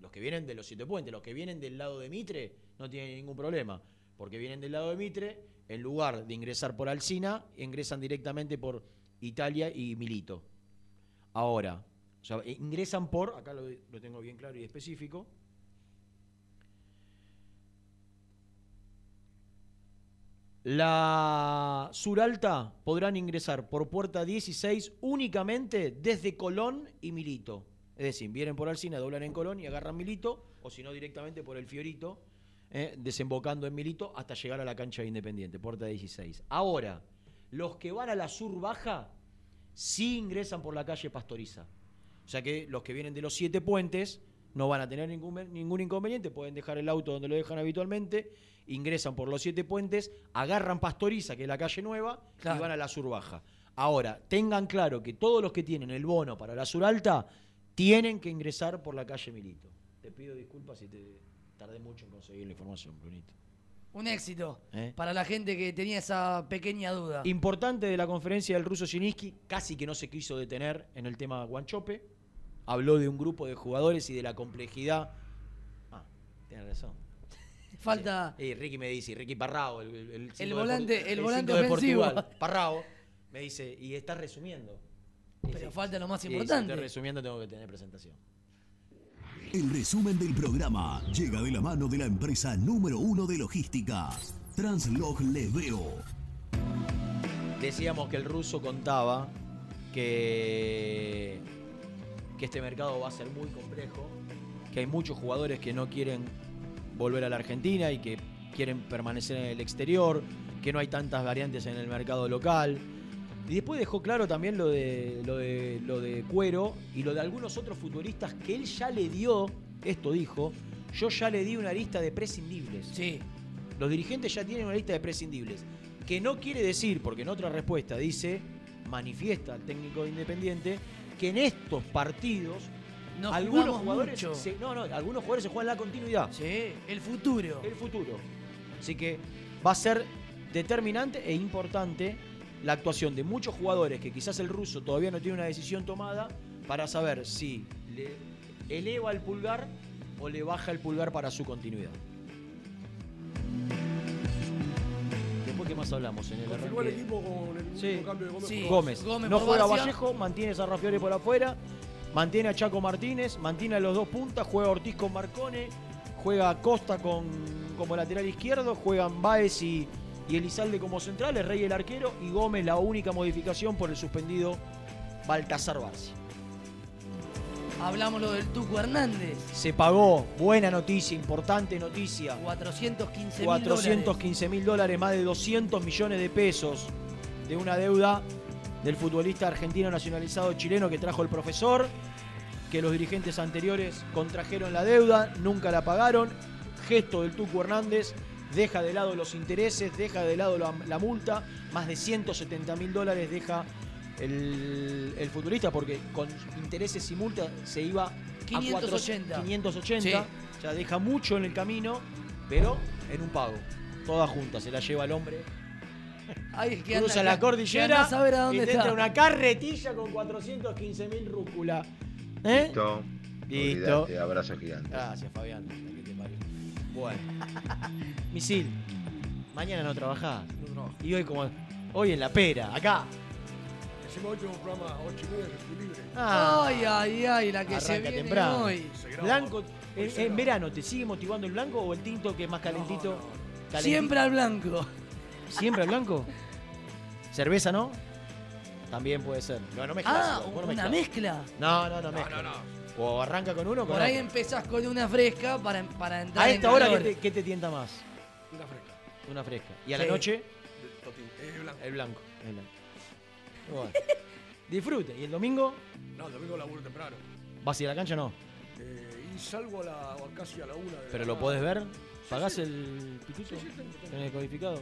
los que vienen de los siete puentes, los que vienen del lado de Mitre, no tienen ningún problema. Porque vienen del lado de Mitre, en lugar de ingresar por Alcina, ingresan directamente por Italia y Milito. Ahora, ingresan por, acá lo tengo bien claro y específico, La Suralta podrán ingresar por puerta 16 únicamente desde Colón y Milito. Es decir, vienen por Alcina, doblan en Colón y agarran Milito, o si no directamente por el Fiorito, eh, desembocando en Milito hasta llegar a la cancha de Independiente, puerta 16. Ahora, los que van a la Sur Baja sí ingresan por la calle Pastoriza. O sea que los que vienen de los siete puentes no van a tener ningún, ningún inconveniente, pueden dejar el auto donde lo dejan habitualmente, ingresan por los siete puentes, agarran Pastoriza, que es la calle nueva, Claro. y van a la sur baja. Ahora, tengan claro que todos los que tienen el bono para la sur alta tienen que ingresar por la calle Milito. Te pido disculpas si te tardé mucho en conseguir la información, Brunito. Un éxito ¿Eh? para la gente que tenía esa pequeña duda. Importante de la conferencia del ruso Zielinski, casi que no se quiso detener en el tema Guanchope. Habló de un grupo de jugadores y de la complejidad. Ah, tiene razón. Falta Y Ricky me dice, Ricky Parrao, el, el, de volante- Portu- el volante de. Portugal, Parrao, me dice, y estás resumiendo. Pero falta lo más Sí, si importante. estoy resumiendo, tengo que tener presentación. El resumen del programa llega de la mano de la empresa número uno de logística, Translog Leveo. Decíamos que el ruso contaba que, que este mercado va a ser muy complejo, que hay muchos jugadores que no quieren volver a la Argentina y que quieren permanecer en el exterior, que no hay tantas variantes en el mercado local. Y después dejó claro también lo de, lo de, lo de Cuero y lo de algunos otros futbolistas que él ya le dio, esto dijo, yo ya le di una lista de prescindibles. Sí. Los dirigentes ya tienen una lista de prescindibles. Que no quiere decir, porque en otra respuesta dice, manifiesta el técnico de Independiente, que en estos partidos Nos algunos jugadores mucho. se- no, no, algunos jugadores se juegan la continuidad. Sí, el futuro. El futuro. Así que va a ser determinante e importante la actuación de muchos jugadores que quizás el ruso todavía no tiene una decisión tomada para saber si le eleva el pulgar o le baja el pulgar para su continuidad. Después, ¿qué más hablamos en el Confirmó el arranque? equipo con el Sí. cambio de Gómez. por Gómez. Gómez No juega. Vallejo, mantiene a Sarrafiore por afuera, mantiene a Chaco Martínez, mantiene a los dos puntas, juega Ortiz con Marcone, juega Costa con, como lateral izquierdo, juegan Baez y, y Elizalde como centrales, Rey el arquero y Gómez la única modificación por el suspendido Baltasar Barcia. Hablamos lo del Tuco Hernández. Se pagó, buena noticia, importante noticia. 415 mil 415 mil dólares, más de 200 millones de pesos de una deuda del futbolista argentino nacionalizado chileno que trajo el profesor, que los dirigentes anteriores contrajeron la deuda, nunca la pagaron. Gesto del Tuco Hernández, deja de lado los intereses, deja de lado la, la multa, más de 170 mil dólares deja el, el futbolista porque con intereses y multa se iba a 580. 400, 580 Sí. ya deja mucho en el camino, pero en un pago. todas juntas, se la lleva el hombre. Que Cruza anda- la cordillera anda a saber a y te está. entra una carretilla con 415 mil rúcula. ¿Eh? Listo. Listo. Abrazo gigante. Gracias, Fabián. ¿Qué te parió? Bueno. Misil, mañana no trabajás. No trabajo. Y hoy como. Hoy en la pera, acá. Hicimos último programa 8 y media, estoy libre. Ah. Ay, ay, ay, la que se viene temprano. hoy. Blanco, en, en verano, ¿te sigue motivando el blanco o el tinto que es más calentito? Calentito. Siempre al blanco. ¿Siempre al blanco? ¿Cerveza no? También puede ser. No, no mezclas. Ah, no una mezcla. No, no, no mezcla. O arranca con uno o con Por ahí otro. empezás con una fresca para, para entrar A en esta hora, ¿qué te, qué te tienta más? Una fresca. Una fresca. ¿Y a la noche? Blanco. El blanco. El blanco. Bueno. Disfrute. ¿Y el domingo? No, el domingo laburo temprano. ¿Vas a ir a la cancha o no? Eh, y salgo a la, casi a la una. de ¿Pero la lo podés ver? ¿Pagás el pitito? Sí, sí, tengo, tengo. ¿Tenés codificado?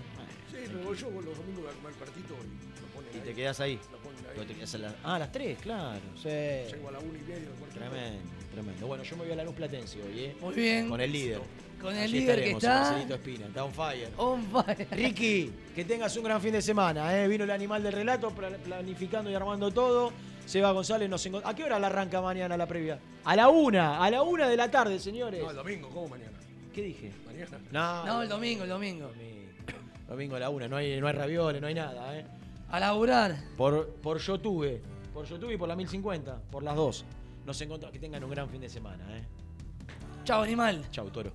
Sí, pero yo los domingos voy a comer partito y lo ponen Y te ahí. quedás ahí. Lo ponen ahí. Te quedás a la- Ah, a las 3, claro. Sí. Llego a la una y media. Tremendo, tremendo. Bueno, yo me voy a la luz platense hoy, ¿eh? Muy bien. Con el líder. Con el Allí líder que estaremos, está- Marcelito Espina, está on fire. On fire. Ricky, que tengas un gran fin de semana, ¿eh? Vino el animal del relato, pla- planificando y armando todo. Seba González nos encont- ¿A qué hora la arranca mañana la previa? A la una, a la una de la tarde, señores. No, el domingo, ¿cómo mañana? ¿Qué dije? No, No, el domingo, el domingo. Domingo a la una, no hay, no hay ravioles, no hay nada, ¿eh? A laburar. Por, por YouTube, por YouTube y por la 1050, por las dos. Nos encontramos. Que tengan un gran fin de semana, ¿eh? Chao, animal. Chau, toro.